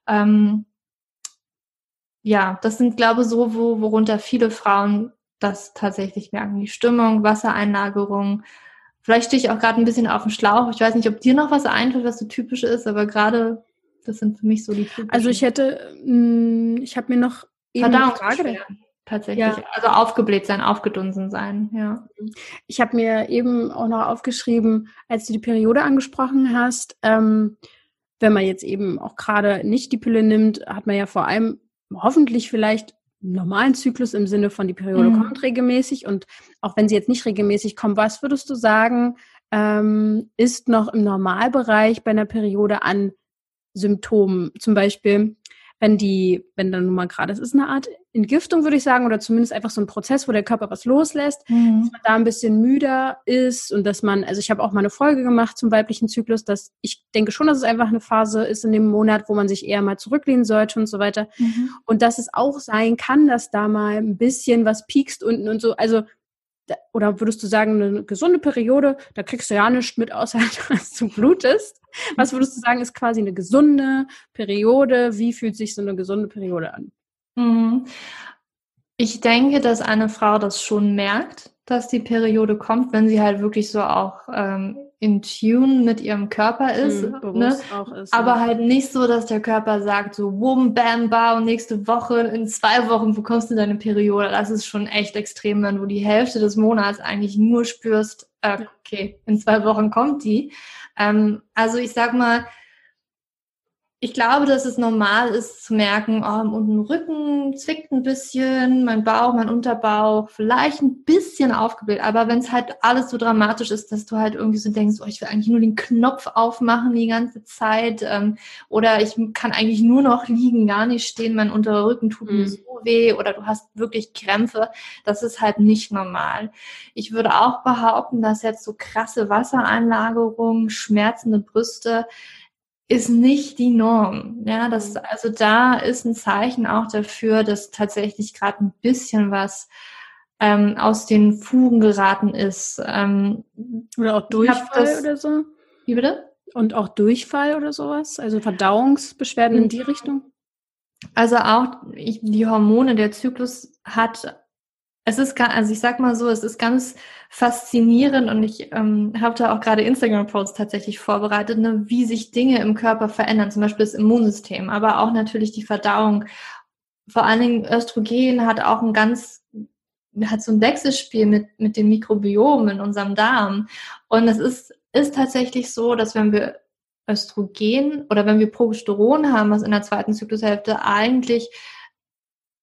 C: ähm, ja, das sind, glaube ich, so, wo, worunter viele Frauen das tatsächlich merken. Die Stimmung, Wassereinlagerung. Vielleicht stehe ich auch gerade ein bisschen auf dem Schlauch. Ich weiß nicht, ob dir noch was einfällt, was so typisch ist, aber gerade das sind für mich so die typischen.
A: Also ich hätte, mh, mm, ich habe mir noch
C: eben eine Frage tatsächlich. Ja. Also aufgebläht sein, aufgedunsen sein, ja.
A: Ich habe mir eben auch noch aufgeschrieben, als du die Periode angesprochen hast, ähm, wenn man jetzt eben auch gerade nicht die Pille nimmt, hat man ja vor allem hoffentlich vielleicht normalen Zyklus im Sinne von die Periode mhm. kommt regelmäßig und auch wenn sie jetzt nicht regelmäßig kommt, was würdest du sagen, ähm, ist noch im Normalbereich bei einer Periode an Symptomen? Zum Beispiel wenn die, wenn dann nun mal gerade, es ist eine Art Entgiftung, würde ich sagen, oder zumindest einfach so ein Prozess, wo der Körper was loslässt, mhm. dass man da ein bisschen müder ist und dass man, also ich habe auch mal eine Folge gemacht zum weiblichen Zyklus, dass ich denke schon, dass es einfach eine Phase ist in dem Monat, wo man sich eher mal zurücklehnen sollte und so weiter. Mhm. Und dass es auch sein kann, dass da mal ein bisschen was piekst unten und so. Also oder würdest du sagen, eine gesunde Periode, da kriegst du ja nichts mit, außer <laughs> dass du blutest? Was würdest du sagen, ist quasi eine gesunde Periode? Wie fühlt sich so eine gesunde Periode an?
C: Mhm. Ich denke, dass eine Frau das schon merkt, dass die Periode kommt, wenn sie halt wirklich so auch ähm, in Tune mit ihrem Körper ist, mhm, ne? ist aber ja. halt nicht so, dass der Körper sagt so wum, bam, ba und nächste Woche, in zwei Wochen bekommst du deine Periode. Das ist schon echt extrem, wenn du die Hälfte des Monats eigentlich nur spürst, äh, okay, in zwei Wochen kommt die. Ähm, also ich sag mal, ich glaube, dass es normal ist zu merken, oh, unten Rücken zwickt ein bisschen, mein Bauch, mein Unterbauch, vielleicht ein bisschen aufgebläht. Aber wenn es halt alles so dramatisch ist, dass du halt irgendwie so denkst, oh, ich will eigentlich nur den Knopf aufmachen die ganze Zeit ähm, oder ich kann eigentlich nur noch liegen, gar nicht stehen, mein unterer Rücken tut mhm. mir so weh oder du hast wirklich Krämpfe, das ist halt nicht normal. Ich würde auch behaupten, dass jetzt so krasse Wassereinlagerungen, schmerzende Brüste, ist nicht die Norm. Ja, das, mhm. also da ist ein Zeichen auch dafür, dass tatsächlich gerade ein bisschen was ähm, aus den Fugen geraten ist. Ähm,
A: oder auch Durchfall das, oder so?
C: Wie bitte?
A: Und auch Durchfall oder sowas? Also Verdauungsbeschwerden in die Richtung?
C: Also auch ich, die Hormone, der Zyklus hat es ist, also ich sag mal so, es ist ganz faszinierend und ich ähm, habe da auch gerade Instagram-Posts tatsächlich vorbereitet, ne, wie sich Dinge im Körper verändern, zum Beispiel das Immunsystem, aber auch natürlich die Verdauung. Vor allen Dingen Östrogen hat auch ein ganz hat so ein Wechselspiel mit, mit dem Mikrobiom in unserem Darm. Und es ist, ist tatsächlich so, dass wenn wir Östrogen oder wenn wir Progesteron haben, was in der zweiten Zyklushälfte eigentlich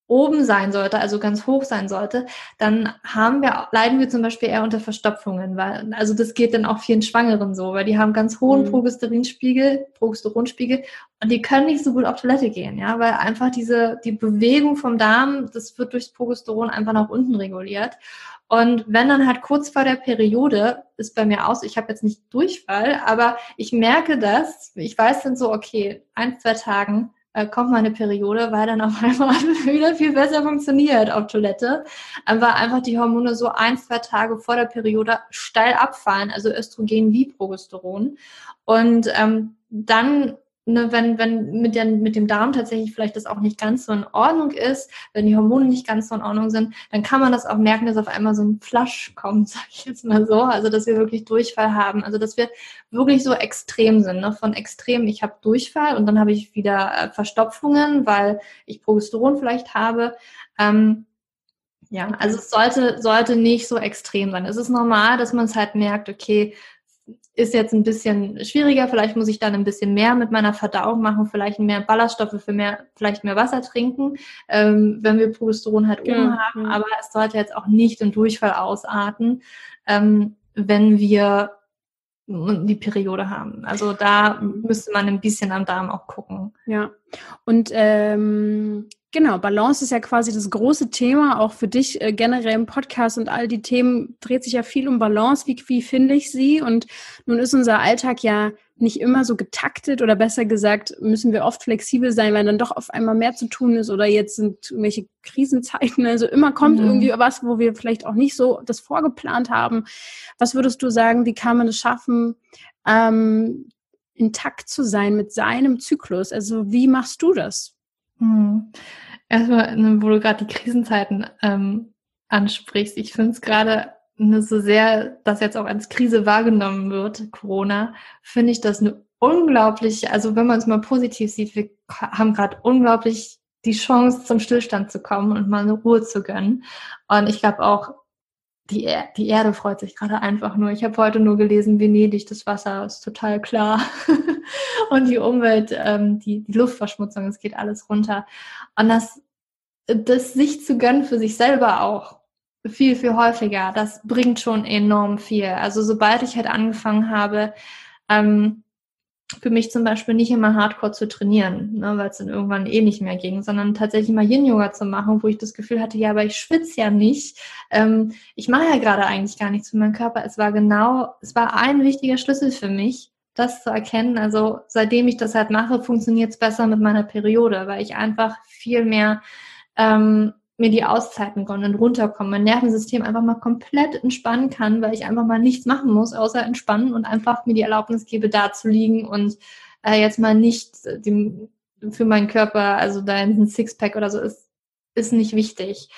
C: oben sein sollte, also ganz hoch sein sollte, dann haben wir, leiden wir zum Beispiel eher unter Verstopfungen, weil, also das geht dann auch vielen Schwangeren so, weil die haben ganz hohen mhm. Progesterinspiegel, Progesteronspiegel und die können nicht so gut auf Toilette gehen, ja, weil einfach diese, die Bewegung vom Darm, das wird durchs Progesteron einfach nach unten reguliert. Und wenn dann halt kurz vor der Periode ist bei mir aus, ich habe jetzt nicht Durchfall, aber ich merke das, ich weiß dann so, okay, ein, zwei Tagen äh, kommt meine Periode, weil dann auf <laughs> einmal wieder viel besser funktioniert auf Toilette, weil einfach die Hormone so ein, zwei Tage vor der Periode steil abfallen, also Östrogen wie Progesteron. Und ähm, dann ne, wenn, wenn mit, der, mit dem Darm tatsächlich vielleicht das auch nicht ganz so in Ordnung ist, wenn die Hormone nicht ganz so in Ordnung sind, dann kann man das auch merken, dass auf einmal so ein Flash kommt, <laughs> sag ich jetzt mal so. Also dass wir wirklich Durchfall haben. Also dass wir wirklich so extrem sind. Ne? Von extrem, ich habe Durchfall und dann habe ich wieder äh, Verstopfungen, weil ich Progesteron vielleicht habe. Ähm, ja, also es sollte, sollte nicht so extrem sein. Es ist normal, dass man es halt merkt, okay, ist jetzt ein bisschen schwieriger. Vielleicht muss ich dann ein bisschen mehr mit meiner Verdauung machen, vielleicht mehr Ballaststoffe für mehr, vielleicht mehr Wasser trinken, ähm, wenn wir Progesteron halt oben ja. haben. Aber es sollte jetzt auch nicht in Durchfall ausarten, ähm, wenn wir die Periode haben. Also da müsste man ein bisschen am Darm auch gucken.
A: Ja. Und ähm, Genau, Balance ist ja quasi das große Thema, auch für dich äh, generell im Podcast und all die Themen dreht sich ja viel um Balance. Wie, wie finde ich sie? Und nun ist unser Alltag ja nicht immer so getaktet oder besser gesagt, müssen wir oft flexibel sein, weil dann doch auf einmal mehr zu tun ist oder jetzt sind irgendwelche Krisenzeiten. Also immer kommt mhm. irgendwie was, wo wir vielleicht auch nicht so das vorgeplant haben. Was würdest du sagen, wie kann man es schaffen, ähm, intakt zu sein mit seinem Zyklus? Also wie machst du das?
C: Hm. Erstmal, ne, wo du gerade die Krisenzeiten ähm, ansprichst, ich finde es gerade ne, so sehr, dass jetzt auch als Krise wahrgenommen wird, Corona, finde ich das eine unglaublich, also wenn man es mal positiv sieht, wir haben gerade unglaublich die Chance zum Stillstand zu kommen und mal eine Ruhe zu gönnen. Und ich glaube auch, die, er die Erde freut sich gerade einfach nur. Ich habe heute nur gelesen, Venedig, das Wasser ist total klar. <laughs> und die Umwelt, ähm, die, die Luftverschmutzung, es geht alles runter. Und das, das sich zu gönnen für sich selber auch viel, viel häufiger, das bringt schon enorm viel. Also sobald ich halt angefangen habe, ähm, für mich zum Beispiel nicht immer Hardcore zu trainieren, ne, weil es dann irgendwann eh nicht mehr ging, sondern tatsächlich mal Yin-Yoga zu machen, wo ich das Gefühl hatte, ja, aber ich schwitze ja nicht. Ähm, ich mache ja gerade eigentlich gar nichts für meinen Körper. Es war genau, es war ein wichtiger Schlüssel für mich, das zu erkennen. Also seitdem ich das halt mache, funktioniert es besser mit meiner Periode, weil ich einfach viel mehr ähm, mir die Auszeiten gönnen und runterkommen, mein Nervensystem einfach mal komplett entspannen kann, weil ich einfach mal nichts machen muss, außer entspannen und einfach mir die Erlaubnis gebe, da zu liegen und äh, jetzt mal nicht dem, für meinen Körper, also da ein Sixpack oder so ist, ist nicht wichtig.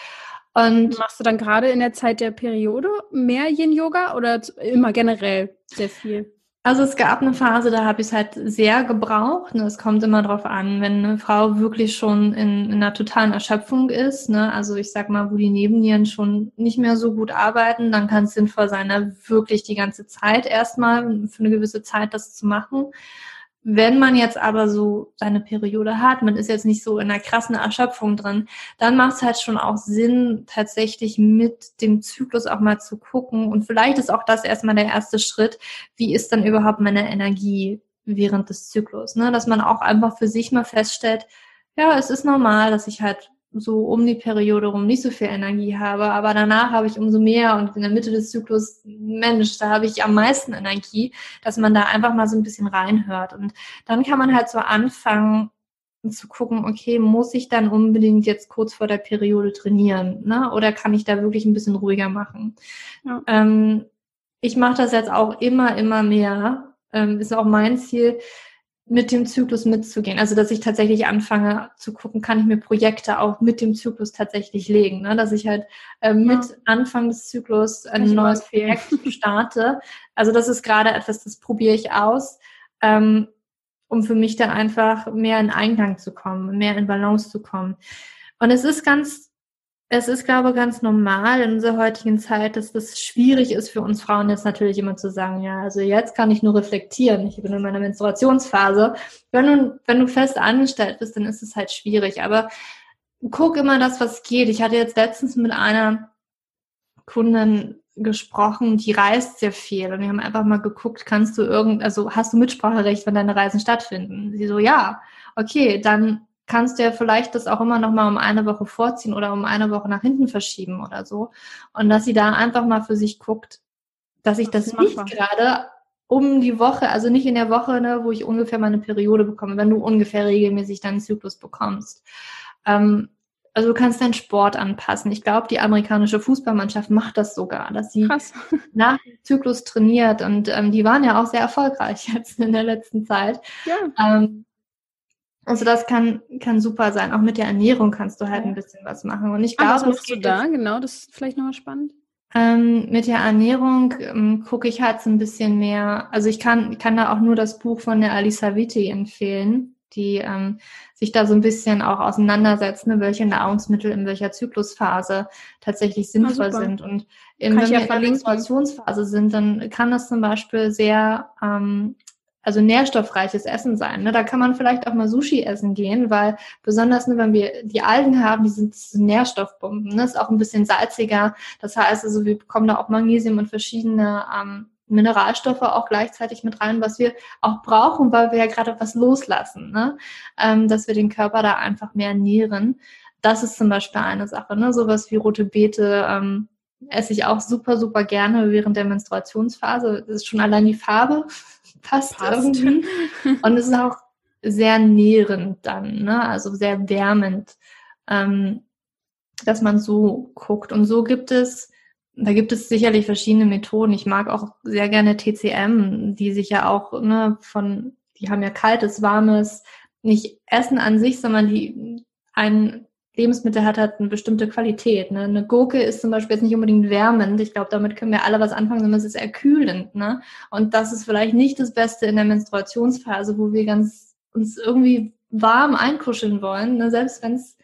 A: Und machst du dann gerade in der Zeit der Periode mehr Yin-Yoga oder immer generell sehr viel?
C: Also es gab eine Phase, da habe ich es halt sehr gebraucht. Ne? Es kommt immer drauf an, wenn eine Frau wirklich schon in, in, einer totalen Erschöpfung ist, ne? also ich sag mal, wo die Nebennieren schon nicht mehr so gut arbeiten, dann kann es sinnvoll sein, da wirklich die ganze Zeit erstmal für eine gewisse Zeit das zu machen. Wenn man jetzt aber so seine Periode hat, man ist jetzt nicht so in einer krassen Erschöpfung drin, dann macht es halt schon auch Sinn, tatsächlich mit dem Zyklus auch mal zu gucken. Und vielleicht ist auch das erstmal der erste Schritt. Wie ist dann überhaupt meine Energie während des Zyklus? Ne? Dass man auch einfach für sich mal feststellt, ja, es ist normal, dass ich halt so um die Periode rum nicht so viel Energie habe, aber danach habe ich umso mehr und in der Mitte des Zyklus, Mensch, da habe ich am meisten Energie, dass man da einfach mal so ein bisschen reinhört. Und dann kann man halt so anfangen zu gucken, okay, muss ich dann unbedingt jetzt kurz vor der Periode trainieren, ne? Oder kann ich da wirklich ein bisschen ruhiger machen? Ja. Ähm, ich mache das jetzt auch immer, immer mehr. Ähm, ist auch mein Ziel, mit dem Zyklus mitzugehen. Also dass ich tatsächlich anfange zu gucken, kann ich mir Projekte auch mit dem Zyklus tatsächlich legen. Ne? Dass ich halt äh, mit ja. Anfang des Zyklus ein neues Projekt <laughs> starte. Also das ist gerade etwas, das probiere ich aus, ähm, um für mich dann einfach mehr in Einklang zu kommen, mehr in Balance zu kommen. Und es ist ganz es ist, glaube ich, ganz normal in unserer heutigen Zeit, dass das schwierig ist für uns Frauen jetzt natürlich immer zu sagen, ja, also jetzt kann ich nur reflektieren. Ich bin in meiner Menstruationsphase. Wenn du, wenn du fest angestellt bist, dann ist es halt schwierig. Aber guck immer das, was geht. Ich hatte jetzt letztens mit einer Kundin gesprochen, die reist sehr viel und wir haben einfach mal geguckt, kannst du irgend, also hast du Mitspracherecht, wenn deine Reisen stattfinden? Sie so, ja, okay, dann kannst du ja vielleicht das auch immer noch mal um eine Woche vorziehen oder um eine Woche nach hinten verschieben oder so. Und dass sie da einfach mal für sich guckt, dass ich das, das nicht gerade um die Woche, also nicht in der Woche, ne, wo ich ungefähr meine Periode bekomme, wenn du ungefähr regelmäßig deinen Zyklus bekommst. Ähm, also du kannst deinen Sport anpassen. Ich glaube, die amerikanische Fußballmannschaft macht das sogar, dass sie Krass. <laughs> nach dem Zyklus trainiert und ähm, die waren ja auch sehr erfolgreich <laughs> jetzt in der letzten Zeit. Ja. Ähm, also das kann, kann super sein. Auch mit der Ernährung kannst du halt ein bisschen was machen. Und ich glaube,
A: was machst du da? Genau, das ist vielleicht nochmal spannend.
C: Ähm, mit der Ernährung ähm, gucke ich halt so ein bisschen mehr. Also ich kann, kann da auch nur das Buch von der Alisa Vitti empfehlen, die ähm, sich da so ein bisschen auch auseinandersetzt, ne, welche Nahrungsmittel in welcher Zyklusphase tatsächlich ah, sinnvoll ah, sind. Und in, wenn wir in der Menstruationsphase sind, dann kann das zum Beispiel sehr ähm, also nährstoffreiches Essen sein. Ne? Da kann man vielleicht auch mal Sushi essen gehen, weil besonders, ne, wenn wir die Algen haben, die sind Nährstoffbomben. Ne? Ist auch ein bisschen salziger. Das heißt also, wir bekommen da auch Magnesium und verschiedene ähm, Mineralstoffe auch gleichzeitig mit rein, was wir auch brauchen, weil wir ja gerade was loslassen, ne? ähm, dass wir den Körper da einfach mehr nähren. Das ist zum Beispiel eine Sache, ne? sowas wie rote Beete, ähm, esse ich auch super, super gerne während der Menstruationsphase. Das ist schon allein die Farbe passt, passt. irgendwie. <laughs> Und es ist auch sehr nährend dann, ne? also sehr wärmend, ähm, dass man so guckt. Und so gibt es, da gibt es sicherlich verschiedene Methoden. Ich mag auch sehr gerne TCM, die sich ja auch ne, von, die haben ja kaltes, warmes, nicht Essen an sich, sondern die einen Lebensmittel hat halt eine bestimmte Qualität. Ne? Eine Gurke ist zum Beispiel jetzt nicht unbedingt wärmend. Ich glaube, damit können wir alle was anfangen, sondern es ist erkühlend. Ne? Und das ist vielleicht nicht das Beste in der Menstruationsphase, wo wir ganz uns irgendwie warm einkuscheln wollen, ne? selbst wenn es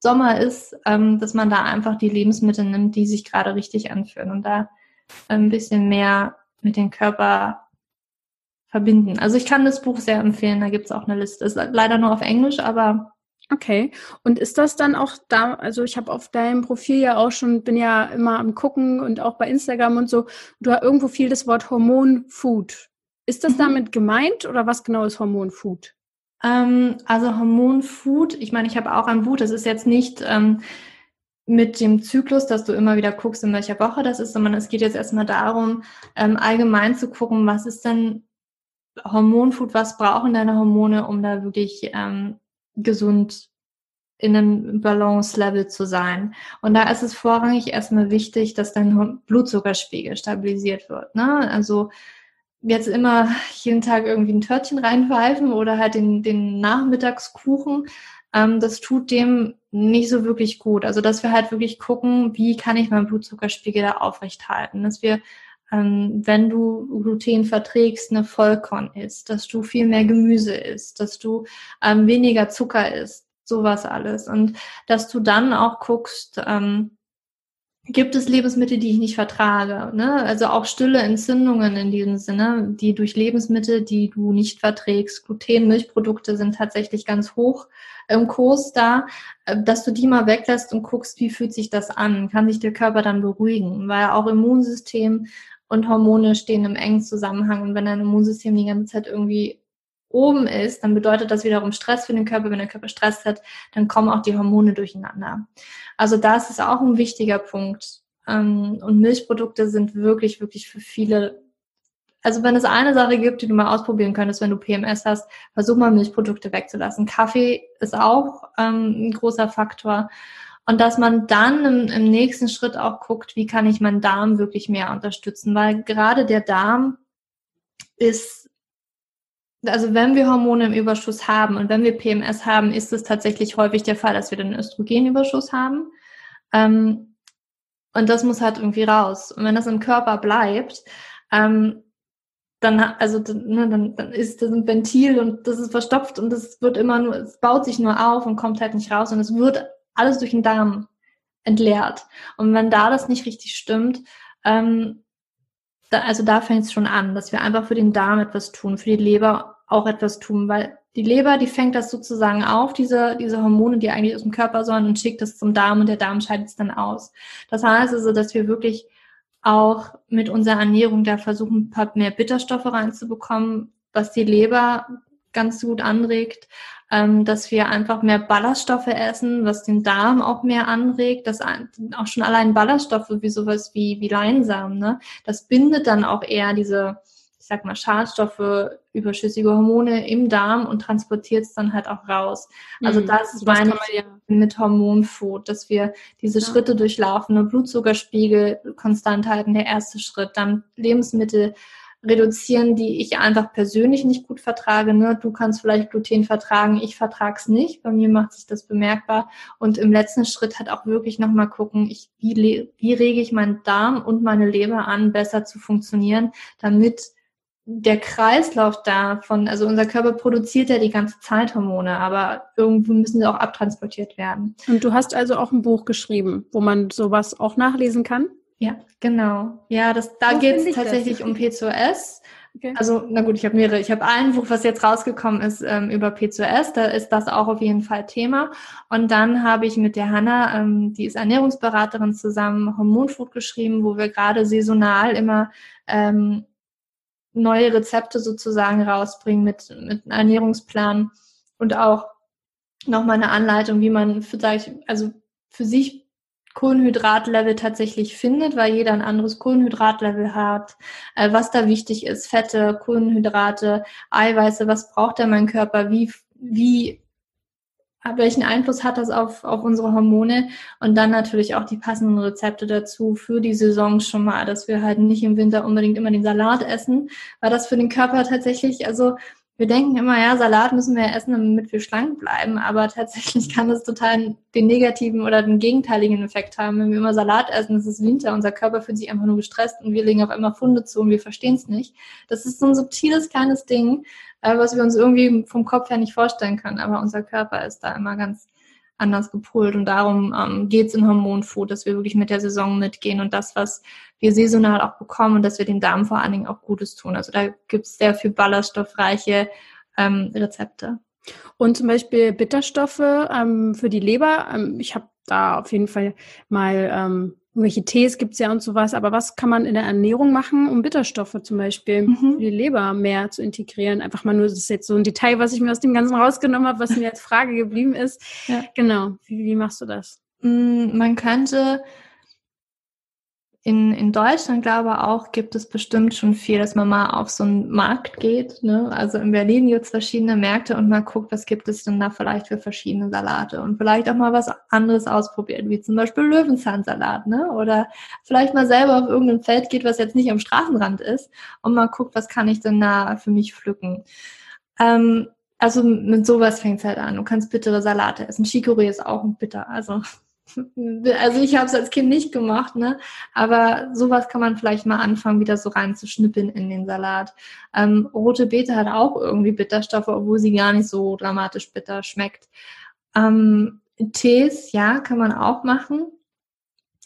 C: Sommer ist, ähm, dass man da einfach die Lebensmittel nimmt, die sich gerade richtig anfühlen und da ein bisschen mehr mit dem Körper verbinden. Also ich kann das Buch sehr empfehlen, da gibt es auch eine Liste. Ist leider nur auf Englisch, aber
A: Okay. Und ist das dann auch da, also ich habe auf deinem Profil ja auch schon, bin ja immer am gucken und auch bei Instagram und so, du hast irgendwo viel das Wort Hormonfood. Ist das mhm. damit gemeint oder was genau ist Hormonfood?
C: Ähm, also Hormonfood, ich meine, ich habe auch ein Buch, das ist jetzt nicht ähm, mit dem Zyklus, dass du immer wieder guckst, in welcher Woche das ist, sondern es geht jetzt erstmal darum, ähm, allgemein zu gucken, was ist denn Hormonfood, was brauchen deine Hormone, um da wirklich ähm, gesund in einem Balance-Level zu sein. Und da ist es vorrangig erstmal wichtig, dass dein Blutzuckerspiegel stabilisiert wird. Ne? Also jetzt immer jeden Tag irgendwie ein Törtchen reinpfeifen oder halt den, den Nachmittagskuchen, ähm, das tut dem nicht so wirklich gut. Also dass wir halt wirklich gucken, wie kann ich meinen Blutzuckerspiegel da aufrechthalten, dass wir ähm, wenn du Gluten verträgst, eine Vollkorn isst, dass du viel mehr Gemüse isst, dass du ähm, weniger Zucker isst, sowas alles. Und dass du dann auch guckst, ähm, gibt es Lebensmittel, die ich nicht vertrage. Ne? Also auch stille Entzündungen in diesem Sinne, die durch Lebensmittel, die du nicht verträgst. Gluten, Milchprodukte sind tatsächlich ganz hoch im Kurs da, äh, dass du die mal weglässt und guckst, wie fühlt sich das an? Kann sich der Körper dann beruhigen? Weil auch Immunsystem und Hormone stehen im engen Zusammenhang. Und wenn dein Immunsystem die ganze Zeit irgendwie oben ist, dann bedeutet das wiederum Stress für den Körper. Wenn der Körper Stress hat, dann kommen auch die Hormone durcheinander. Also das ist auch ein wichtiger Punkt. Ähm, und Milchprodukte sind wirklich, wirklich für viele also wenn es eine Sache gibt, die du mal ausprobieren könntest, wenn du PMS hast, versuch mal Milchprodukte wegzulassen. Kaffee ist auch ähm, ein großer Faktor. Und dass man dann im, im nächsten Schritt auch guckt, wie kann ich meinen Darm wirklich mehr unterstützen, weil gerade der Darm ist also wenn wir Hormone im Überschuss haben und wenn wir PMS haben, ist es tatsächlich häufig der Fall, dass wir den Östrogenüberschuss haben. Ähm, und das muss halt irgendwie raus. Und wenn das im Körper bleibt, ähm, dann, also, ne, dann, dann ist das ein Ventil und das ist verstopft und das wird immer nur, es baut sich nur auf und kommt halt nicht raus und es wird alles durch den Darm entleert. Und wenn da das nicht richtig stimmt, ähm, da, also da fängt es schon an, dass wir einfach für den Darm etwas tun, für die Leber auch etwas tun, weil die Leber, die fängt das sozusagen auf, diese, diese Hormone, die eigentlich aus dem Körper sollen, und schickt es zum Darm und der Darm scheidet es dann aus. Das heißt also, dass wir wirklich auch mit unserer Ernährung da versuchen, ein paar mehr Bitterstoffe reinzubekommen, was die Leber ganz gut anregt, ähm, dass wir einfach mehr Ballaststoffe essen, was den Darm auch mehr anregt, dass auch schon allein Ballaststoffe wie sowas wie, wie Leinsamen, ne, das bindet dann auch eher diese, ich sag mal, Schadstoffe, überschüssige Hormone im Darm und transportiert es dann halt auch raus. Also mhm. das ist meine ja. mit Hormonfood, dass wir diese ja. Schritte durchlaufen, Blutzuckerspiegel konstant halten, der erste Schritt, dann Lebensmittel reduzieren, die ich einfach persönlich nicht gut vertrage. Ne? Du kannst vielleicht Gluten vertragen, ich vertrage es nicht. Bei mir macht sich das bemerkbar. Und im letzten Schritt hat auch wirklich nochmal gucken, ich, wie, wie rege ich meinen Darm und meine Leber an, besser zu funktionieren, damit der Kreislauf davon, also unser Körper produziert ja die ganze Zeit Hormone, aber irgendwo müssen sie auch abtransportiert werden.
A: Und du hast also auch ein Buch geschrieben, wo man sowas auch nachlesen kann?
C: Ja, genau. Ja, das, da geht es tatsächlich das? um P2S. Okay. Also, na gut, ich habe mehrere. Ich habe ein Buch, was jetzt rausgekommen ist ähm, über P2S. Da ist das auch auf jeden Fall Thema. Und dann habe ich mit der Hanna, ähm, die ist Ernährungsberaterin, zusammen Hormonfood geschrieben, wo wir gerade saisonal immer ähm, neue Rezepte sozusagen rausbringen mit, mit einem Ernährungsplan und auch nochmal eine Anleitung, wie man ich, also für sich Kohlenhydratlevel tatsächlich findet, weil jeder ein anderes Kohlenhydratlevel hat, äh, was da wichtig ist, Fette, Kohlenhydrate, Eiweiße, was braucht denn mein Körper, wie, wie, welchen Einfluss hat das auf, auf unsere Hormone? Und dann natürlich auch die passenden Rezepte dazu für die Saison schon mal, dass wir halt nicht im Winter unbedingt immer den Salat essen, weil das für den Körper tatsächlich, also wir denken immer, ja, Salat müssen wir essen, damit wir schlank bleiben, aber tatsächlich <laughs> kann das total den negativen oder den gegenteiligen Effekt haben. Wenn wir immer Salat essen, es ist Winter, unser Körper fühlt sich einfach nur gestresst und wir legen auf einmal Funde zu und wir verstehen es nicht. Das ist so ein subtiles kleines Ding, äh, was wir uns irgendwie vom Kopf her nicht vorstellen können, aber unser Körper ist da immer ganz anders gepolt. Und darum ähm, geht es in Hormonfood, dass wir wirklich mit der Saison mitgehen und das, was wir saisonal auch bekommen und dass wir dem Darm vor allen Dingen auch Gutes tun. Also da gibt es sehr viel ballaststoffreiche ähm, Rezepte.
A: Und zum Beispiel Bitterstoffe ähm, für die Leber. Ähm, ich habe da auf jeden Fall mal ähm, Irgendwelche Tees gibt's ja und sowas, aber was kann man in der Ernährung machen, um Bitterstoffe zum Beispiel mhm. für die Leber mehr zu integrieren? Einfach mal nur, das ist jetzt so ein Detail, was ich mir aus dem Ganzen rausgenommen habe, was mir als Frage geblieben ist. Ja. Genau, wie, wie machst du das?
C: Mm, man könnte in, in Deutschland, glaube ich, auch gibt es bestimmt schon viel, dass man mal auf so einen Markt geht. Ne? Also in Berlin gibt es verschiedene Märkte und mal guckt, was gibt es denn da vielleicht für verschiedene Salate und vielleicht auch mal was anderes ausprobiert, wie zum Beispiel Löwenzahnsalat, ne? Oder vielleicht mal selber auf irgendein Feld geht, was jetzt nicht am Straßenrand ist und mal guckt, was kann ich denn da für mich pflücken. Ähm, also mit sowas fängt es halt an. Du kannst bittere Salate essen. Chicorée ist auch bitter. Also also ich habe es als Kind nicht gemacht, ne? Aber sowas kann man vielleicht mal anfangen, wieder so reinzuschnippeln in den Salat. Ähm, rote Beete hat auch irgendwie Bitterstoffe, obwohl sie gar nicht so dramatisch bitter schmeckt. Ähm, Tees, ja, kann man auch machen.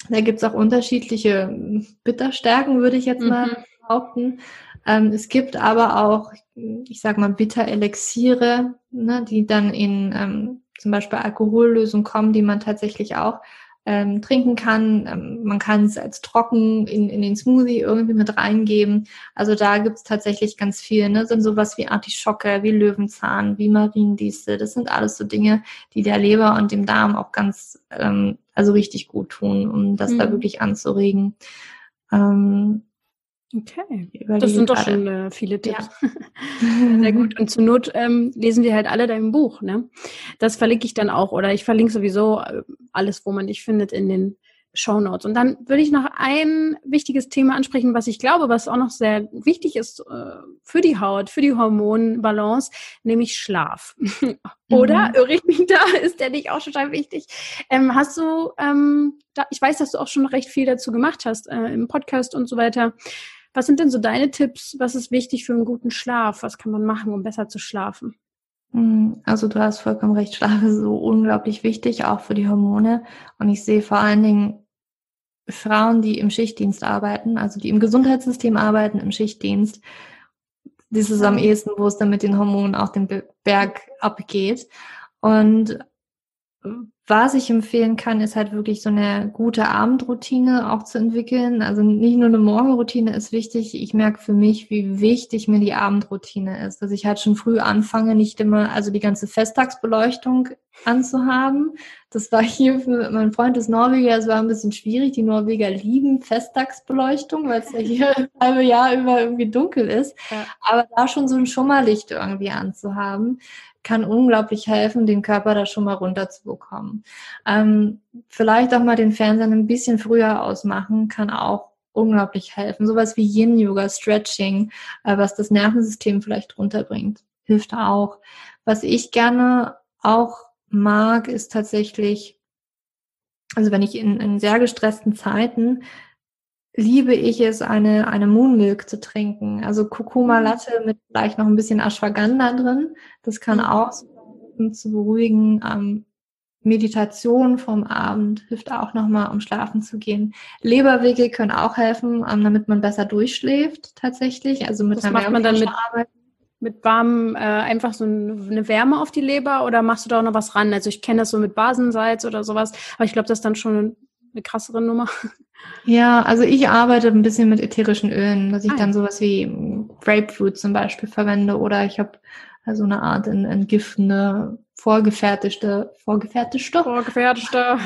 C: Da gibt's auch unterschiedliche Bitterstärken, würde ich jetzt mal mhm. behaupten. Ähm, es gibt aber auch, ich sag mal, Bitterelixiere, ne, die dann in ähm, zum Beispiel Alkohollösungen kommen, die man tatsächlich auch ähm, trinken kann. Ähm, man kann es als trocken in, in den Smoothie irgendwie mit reingeben. Also da gibt's tatsächlich ganz viel. Ne? Sind sowas wie Artischocke, wie Löwenzahn, wie Mariendistel. Das sind alles so Dinge, die der Leber und dem Darm auch ganz, ähm, also richtig gut tun, um das mhm. da wirklich anzuregen. Ähm,
A: Okay, das sind doch schon äh, viele Tipps. Ja. <laughs> Sehr gut. Und zur Not ähm, lesen wir halt alle dein Buch. Ne? Das verlinke ich dann auch oder ich verlinke sowieso äh, alles, wo man dich findet in den Show Notes. Und dann würde ich noch ein wichtiges Thema ansprechen, was ich glaube, was auch noch sehr wichtig ist äh, für die Haut, für die Hormonbalance, nämlich Schlaf. <laughs> Oder mhm. irre ich mich da? <laughs> Ist der nicht auch total wichtig? Ähm, hast du, ähm, da, ich weiß, dass du auch schon recht viel dazu gemacht hast äh, im Podcast und so weiter. Was sind denn so deine Tipps? Was ist wichtig für einen guten Schlaf? Was kann man machen, um besser zu schlafen?
C: Hm, also du hast vollkommen recht, Schlaf ist so unglaublich wichtig, auch für die Hormone. Und ich sehe vor allen Dingen Frauen, die im Schichtdienst arbeiten, also die im Gesundheitssystem arbeiten, im Schichtdienst. Das ist am ehesten, wo es dann mit den Hormonen auch den Berg abgeht. Und was ich empfehlen kann, ist halt wirklich so eine gute Abendroutine auch zu entwickeln. Also nicht nur eine Morgenroutine ist wichtig. Ich merke für mich, wie wichtig mir die Abendroutine ist, dass ich halt schon früh anfange, nicht immer, also die ganze Festtagsbeleuchtung anzuhaben. Das war hier für mein Freund ist Norweger, es war ein bisschen schwierig. Die Norweger lieben Festtagsbeleuchtung, weil es ja hier <laughs> das halbe Jahr über irgendwie dunkel ist. Ja. Aber da schon so ein Schummerlicht irgendwie anzuhaben, kann unglaublich helfen, den Körper da schon mal runterzubekommen. Ähm, vielleicht auch mal den Fernseher ein bisschen früher ausmachen, kann auch unglaublich helfen. Sowas wie Yin-Yoga, Stretching, äh, was das Nervensystem vielleicht runterbringt, hilft auch. Was ich gerne auch mag, ist tatsächlich, also wenn ich in, in sehr gestressten Zeiten liebe ich es, eine, eine Moonmilk zu trinken. Also Kurkuma. Latte mit vielleicht noch ein bisschen Ashwagandha drin. Das kann mhm. auch um zu beruhigen. Ähm, Meditation vom Abend hilft auch nochmal, um schlafen zu gehen. Leberwege können auch helfen, ähm, damit man besser durchschläft tatsächlich. Also mit
A: das einer macht man dann mit, Arbeit. mit warm, äh, einfach so eine Wärme auf die Leber oder machst du da auch noch was ran? Also ich kenne das so mit Basensalz oder sowas, aber ich glaube, das ist dann schon eine krassere Nummer.
C: Ja, also ich arbeite ein bisschen mit ätherischen Ölen, dass ich ah, dann sowas wie Grapefruit zum Beispiel verwende oder ich habe so eine Art entgiftende, vorgefertigte, vorgefertigte,
A: vorgefertigte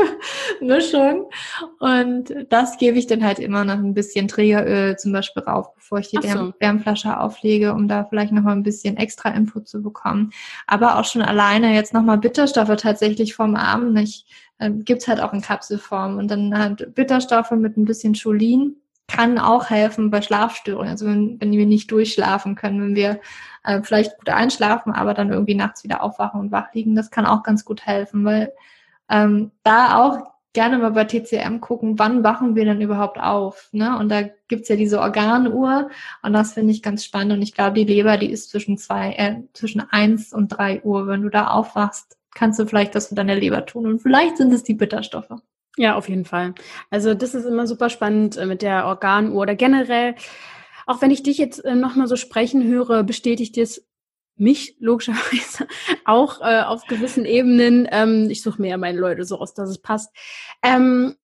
A: <laughs>
C: Mischung. Und das gebe ich dann halt immer noch ein bisschen Trägeröl zum Beispiel rauf, bevor ich die so. Wärmflasche auflege, um da vielleicht noch mal ein bisschen extra Input zu bekommen. Aber auch schon alleine jetzt noch mal Bitterstoffe tatsächlich vom Abend. Ich ähm, gibt's halt auch in Kapselform. Und dann halt Bitterstoffe mit ein bisschen Cholin kann auch helfen bei Schlafstörungen. Also wenn, wenn wir nicht durchschlafen können, wenn wir äh, vielleicht gut einschlafen, aber dann irgendwie nachts wieder aufwachen und wach liegen, das kann auch ganz gut helfen, weil ähm, da auch gerne mal bei TCM gucken, wann wachen wir denn überhaupt auf. Ne? Und da gibt's ja diese Organuhr und das finde ich ganz spannend. Und ich glaube, die Leber, die ist zwischen zwei, äh, zwischen eins und drei Uhr. Wenn du da aufwachst, kannst du vielleicht das für deine Leber tun. Und vielleicht sind es die Bitterstoffe.
A: Ja, auf jeden Fall. Also das ist immer super spannend äh, mit der Organuhr oder generell. Auch wenn ich dich jetzt äh, nochmal so sprechen höre, bestätigt es mich logischerweise <laughs> auch äh, auf gewissen Ebenen. Ähm, ich suche mir ja meine Leute so aus, dass es passt. Ähm,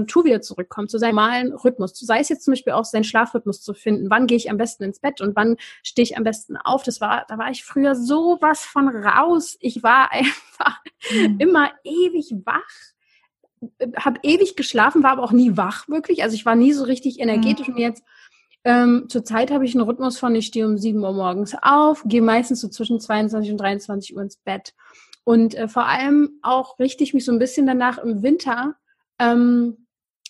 A: Natur wieder zurückkommt, zu seinem normalen Rhythmus. Sei es jetzt zum Beispiel auch seinen Schlafrhythmus zu finden. Wann gehe ich am besten ins Bett und wann stehe ich am besten auf? Das war, da war ich früher so was von raus. Ich war <laughs> einfach mhm. immer ewig wach, habe ewig geschlafen, war aber auch nie wach wirklich. Also ich war nie so richtig energetisch mhm. und jetzt ähm, Zurzeit habe ich einen Rhythmus von, ich stehe um 7 Uhr morgens auf, gehe meistens so zwischen 22 und 23 Uhr ins Bett. Und äh, vor allem auch richte ich mich so ein bisschen danach im Winter, ähm,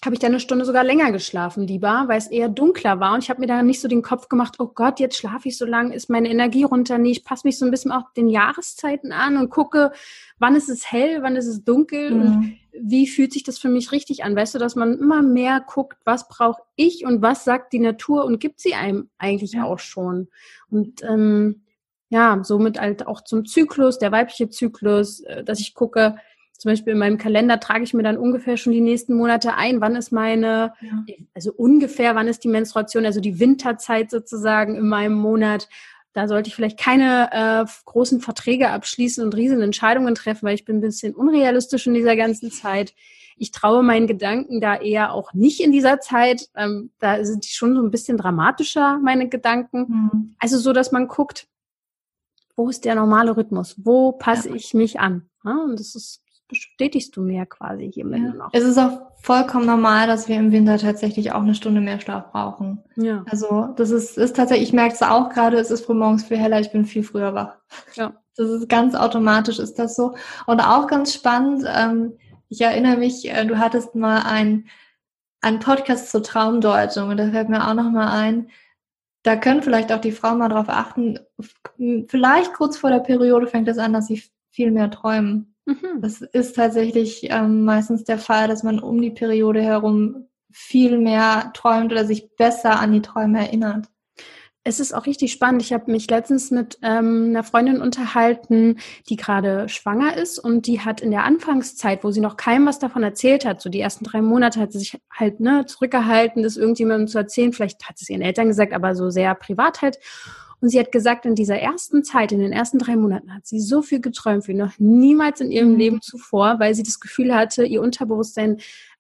A: habe ich dann eine Stunde sogar länger geschlafen lieber, weil es eher dunkler war und ich habe mir da nicht so den Kopf gemacht, oh Gott, jetzt schlafe ich so lang, ist meine Energie runter. Nee, ich passe mich so ein bisschen auch den Jahreszeiten an und gucke, wann ist es hell, wann ist es dunkel mhm. und wie fühlt sich das für mich richtig an? Weißt du, dass man immer mehr guckt, was brauche ich und was sagt die Natur und gibt sie einem eigentlich ja. auch schon. Und ähm, ja, somit halt auch zum Zyklus, der weibliche Zyklus, äh, dass ich gucke, zum Beispiel in meinem Kalender trage ich mir dann ungefähr schon die nächsten Monate ein, wann ist meine, ja. also ungefähr, wann ist die Menstruation, also die Winterzeit sozusagen in meinem Monat. Da sollte ich vielleicht keine äh, großen Verträge abschließen und riesen Entscheidungen treffen, weil ich bin ein bisschen unrealistisch in dieser ganzen Zeit. Ich traue meinen Gedanken da eher auch nicht in dieser Zeit. Ähm, da sind die schon so ein bisschen dramatischer, meine Gedanken. Mhm. Also so, dass man guckt, wo ist der normale Rhythmus? Wo passe ja. ich mich an? Ja, und das ist bestätigst du mehr quasi hier
C: ja. noch. Es ist auch vollkommen normal, dass wir im Winter tatsächlich auch eine Stunde mehr Schlaf brauchen. Ja. Also das ist, ist tatsächlich, ich merke es auch gerade, es ist früh morgens viel heller, ich bin viel früher wach.
A: Ja. <laughs>
C: Das ist ganz automatisch, ist das so. Und auch ganz spannend, ähm, ich erinnere mich, äh, du hattest mal ein, ein Podcast zur Traumdeutung und da fällt mir auch noch mal ein, da können vielleicht auch die Frauen mal drauf achten, vielleicht kurz vor der Periode fängt es an, dass sie viel mehr träumen. Mhm. Das ist tatsächlich ähm, meistens der Fall, dass man um die Periode herum viel mehr träumt oder sich besser an die Träume erinnert.
A: Es ist auch richtig spannend. Ich habe mich letztens mit ähm, einer Freundin unterhalten, die gerade schwanger ist und die hat in der Anfangszeit, wo sie noch keinem was davon erzählt hat, so die ersten drei Monate hat sie sich halt ne, zurückgehalten, das irgendjemandem zu erzählen. Vielleicht hat sie es ihren Eltern gesagt, aber so sehr privat halt. Und sie hat gesagt, in dieser ersten Zeit, in den ersten drei Monaten, hat sie so viel geträumt wie noch niemals in ihrem mhm. Leben zuvor, weil sie das Gefühl hatte, ihr Unterbewusstsein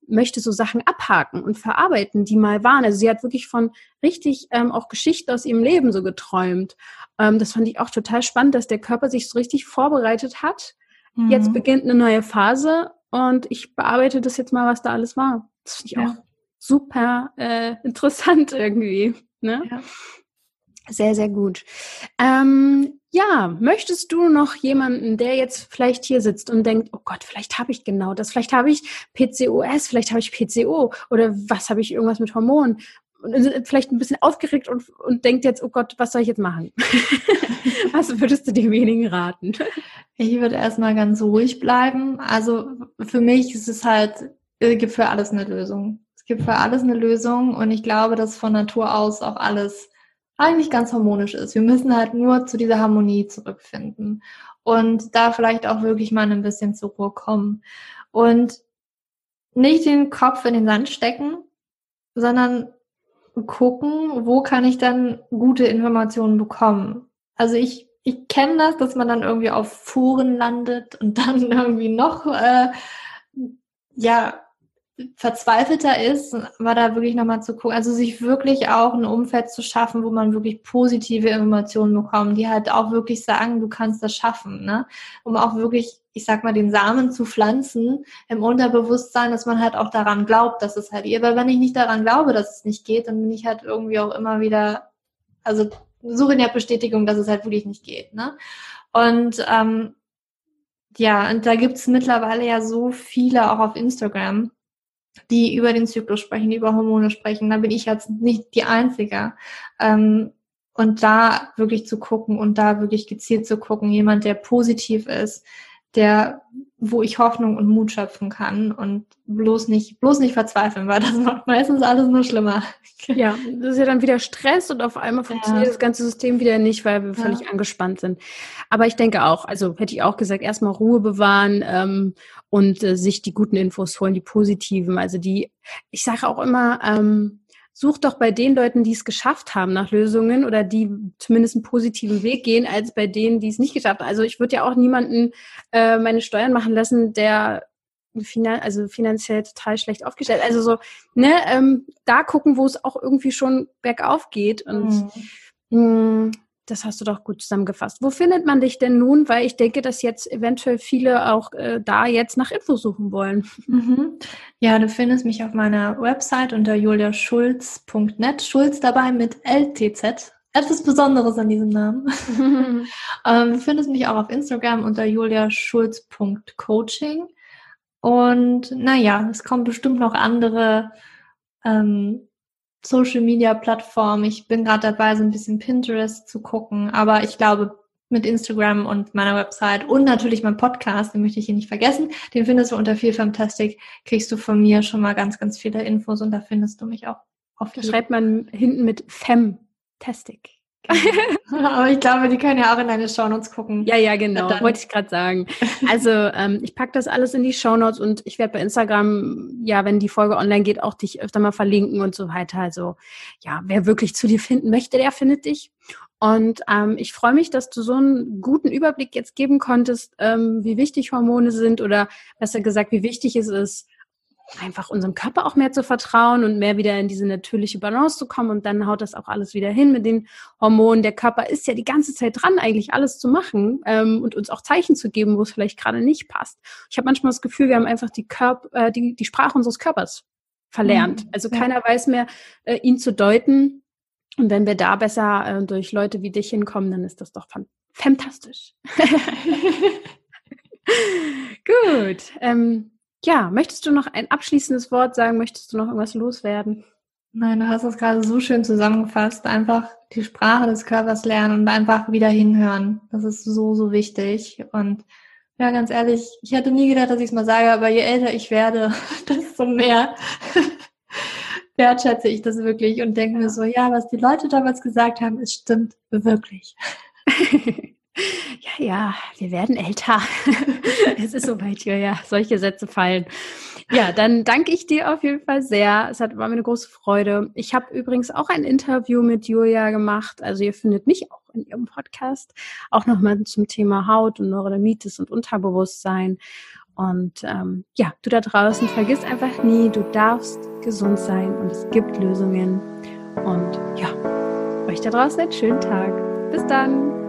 A: möchte so Sachen abhaken und verarbeiten, die mal waren. Also sie hat wirklich von richtig ähm, auch Geschichten aus ihrem Leben so geträumt. Ähm, das fand ich auch total spannend, dass der Körper sich so richtig vorbereitet hat. Mhm. Jetzt beginnt eine neue Phase und ich bearbeite das jetzt mal, was da alles war. Das finde ich ja. auch super äh, <laughs> interessant irgendwie. Ne? Ja. Sehr, sehr gut. Ähm, ja, möchtest du noch jemanden, der jetzt vielleicht hier sitzt und denkt, oh Gott, vielleicht habe ich genau das, vielleicht habe ich PCOS, vielleicht habe ich PCO oder was habe ich irgendwas mit Hormonen? Und vielleicht ein bisschen aufgeregt und, und denkt jetzt, oh Gott, was soll ich jetzt machen? <laughs> was würdest du demjenigen raten?
C: Ich würde erstmal ganz ruhig bleiben. Also für mich ist es halt, es gibt für alles eine Lösung. Es gibt für alles eine Lösung und ich glaube, dass von Natur aus auch alles eigentlich ganz harmonisch ist. Wir müssen halt nur zu dieser Harmonie zurückfinden und da vielleicht auch wirklich mal ein bisschen zur Ruhe kommen und nicht den Kopf in den Sand stecken, sondern gucken, wo kann ich dann gute Informationen bekommen. Also ich ich kenne das, dass man dann irgendwie auf Foren landet und dann <laughs> irgendwie noch äh, ja verzweifelter ist, war da wirklich nochmal zu gucken, also sich wirklich auch ein Umfeld zu schaffen, wo man wirklich positive Informationen bekommt, die halt auch wirklich sagen, du kannst das schaffen, ne? Um auch wirklich, ich sag mal, den Samen zu pflanzen im Unterbewusstsein, dass man halt auch daran glaubt, dass es halt geht. Aber wenn ich nicht daran glaube, dass es nicht geht, dann bin ich halt irgendwie auch immer wieder, also suche in der Bestätigung, dass es halt wirklich nicht geht, ne? Und ähm, ja, und da gibt's mittlerweile ja so viele auch auf Instagram, die über den Zyklus sprechen, die über Hormone sprechen. Da bin ich jetzt nicht die Einzige. Ähm, und da wirklich zu gucken und da wirklich gezielt zu gucken, jemand, der positiv ist, der, wo ich Hoffnung und Mut schöpfen kann und bloß nicht, bloß nicht verzweifeln, weil das macht meistens alles nur schlimmer. <laughs>
A: Ja, das ist ja dann wieder Stress und auf einmal funktioniert ja. das ganze System wieder nicht, weil wir völlig ja. angespannt sind. Aber ich denke auch, also hätte ich auch gesagt, erstmal Ruhe bewahren ähm, und äh, sich die guten Infos holen, die positiven. Also die, ich sage auch immer, ähm, such doch bei den Leuten, die es geschafft haben nach Lösungen oder die zumindest einen positiven Weg gehen, als bei denen, die es nicht geschafft haben. Also ich würde ja auch niemanden äh, meine Steuern machen lassen, der finan also finanziell total schlecht aufgestellt. Also so, ne, ähm, da gucken, wo es auch irgendwie schon bergauf geht. Und mhm. mh, das hast du doch gut zusammengefasst. Wo findet man dich denn nun? Weil ich denke, dass jetzt eventuell viele auch äh, da jetzt nach Info suchen wollen.
C: Mhm. Ja, du findest mich auf meiner Website unter juliaschulz.net. Schulz dabei mit LTZ. Etwas Besonderes an diesem Namen. <laughs> ähm, du findest mich auch auf Instagram unter juliaschulz.coaching. Und naja, es kommen bestimmt noch andere ähm, Social Media Plattformen. Ich bin gerade dabei, so ein bisschen Pinterest zu gucken, aber ich glaube, mit Instagram und meiner Website und natürlich meinem Podcast, den möchte ich hier nicht vergessen. Den findest du unter viel Fantastic, kriegst du von mir schon mal ganz, ganz viele Infos und da findest du mich auch.
A: Auf da schreibt man hinten mit Femtastic.
C: Aber ich glaube, die können ja auch in deine Shownotes gucken.
A: Ja, ja, genau. Dann. Wollte ich gerade sagen. Also ähm, ich packe das alles in die Shownotes und ich werde bei Instagram, ja, wenn die Folge online geht, auch dich öfter mal verlinken und so weiter. Also ja, wer wirklich zu dir finden möchte, der findet dich. Und ähm, ich freue mich, dass du so einen guten Überblick jetzt geben konntest, ähm, wie wichtig Hormone sind oder besser gesagt, wie wichtig es ist, einfach unserem Körper auch mehr zu vertrauen und mehr wieder in diese natürliche Balance zu kommen und dann haut das auch alles wieder hin mit den Hormonen. Der Körper ist ja die ganze Zeit dran, eigentlich alles zu machen ähm, und uns auch Zeichen zu geben, wo es vielleicht gerade nicht passt. Ich habe manchmal das Gefühl, wir haben einfach die, Körper, äh, die, die Sprache unseres Körpers verlernt. Mhm, also keiner weiß mehr, äh, ihn zu deuten. Und wenn wir da besser äh, durch Leute wie dich hinkommen, dann ist das doch fantastisch. <laughs> <laughs> Gut. Ähm, ja, möchtest du noch ein abschließendes Wort sagen? Möchtest du noch irgendwas loswerden?
C: Nein, du hast das gerade so schön zusammengefasst. Einfach die Sprache des Körpers lernen und einfach wieder hinhören. Das ist so, so wichtig. Und ja, ganz ehrlich, ich hätte nie gedacht, dass ich es mal sage, aber je älter ich werde, <laughs> desto mehr <laughs> wertschätze ich das wirklich und denke mir so, ja, was die Leute damals gesagt haben, es stimmt wirklich. <laughs>
A: ja, ja, wir werden älter. <laughs> es ist soweit, ja, solche Sätze fallen. Ja, dann danke ich dir auf jeden Fall sehr. Es hat, war mir eine große Freude. Ich habe übrigens auch ein Interview mit Julia gemacht. Also ihr findet mich auch in ihrem Podcast. Auch nochmal zum Thema Haut und Neurodermitis und Unterbewusstsein. Und ähm, ja, du da draußen, vergiss einfach nie, du darfst gesund sein und es gibt Lösungen. Und ja, euch da draußen einen schönen Tag. Bis dann.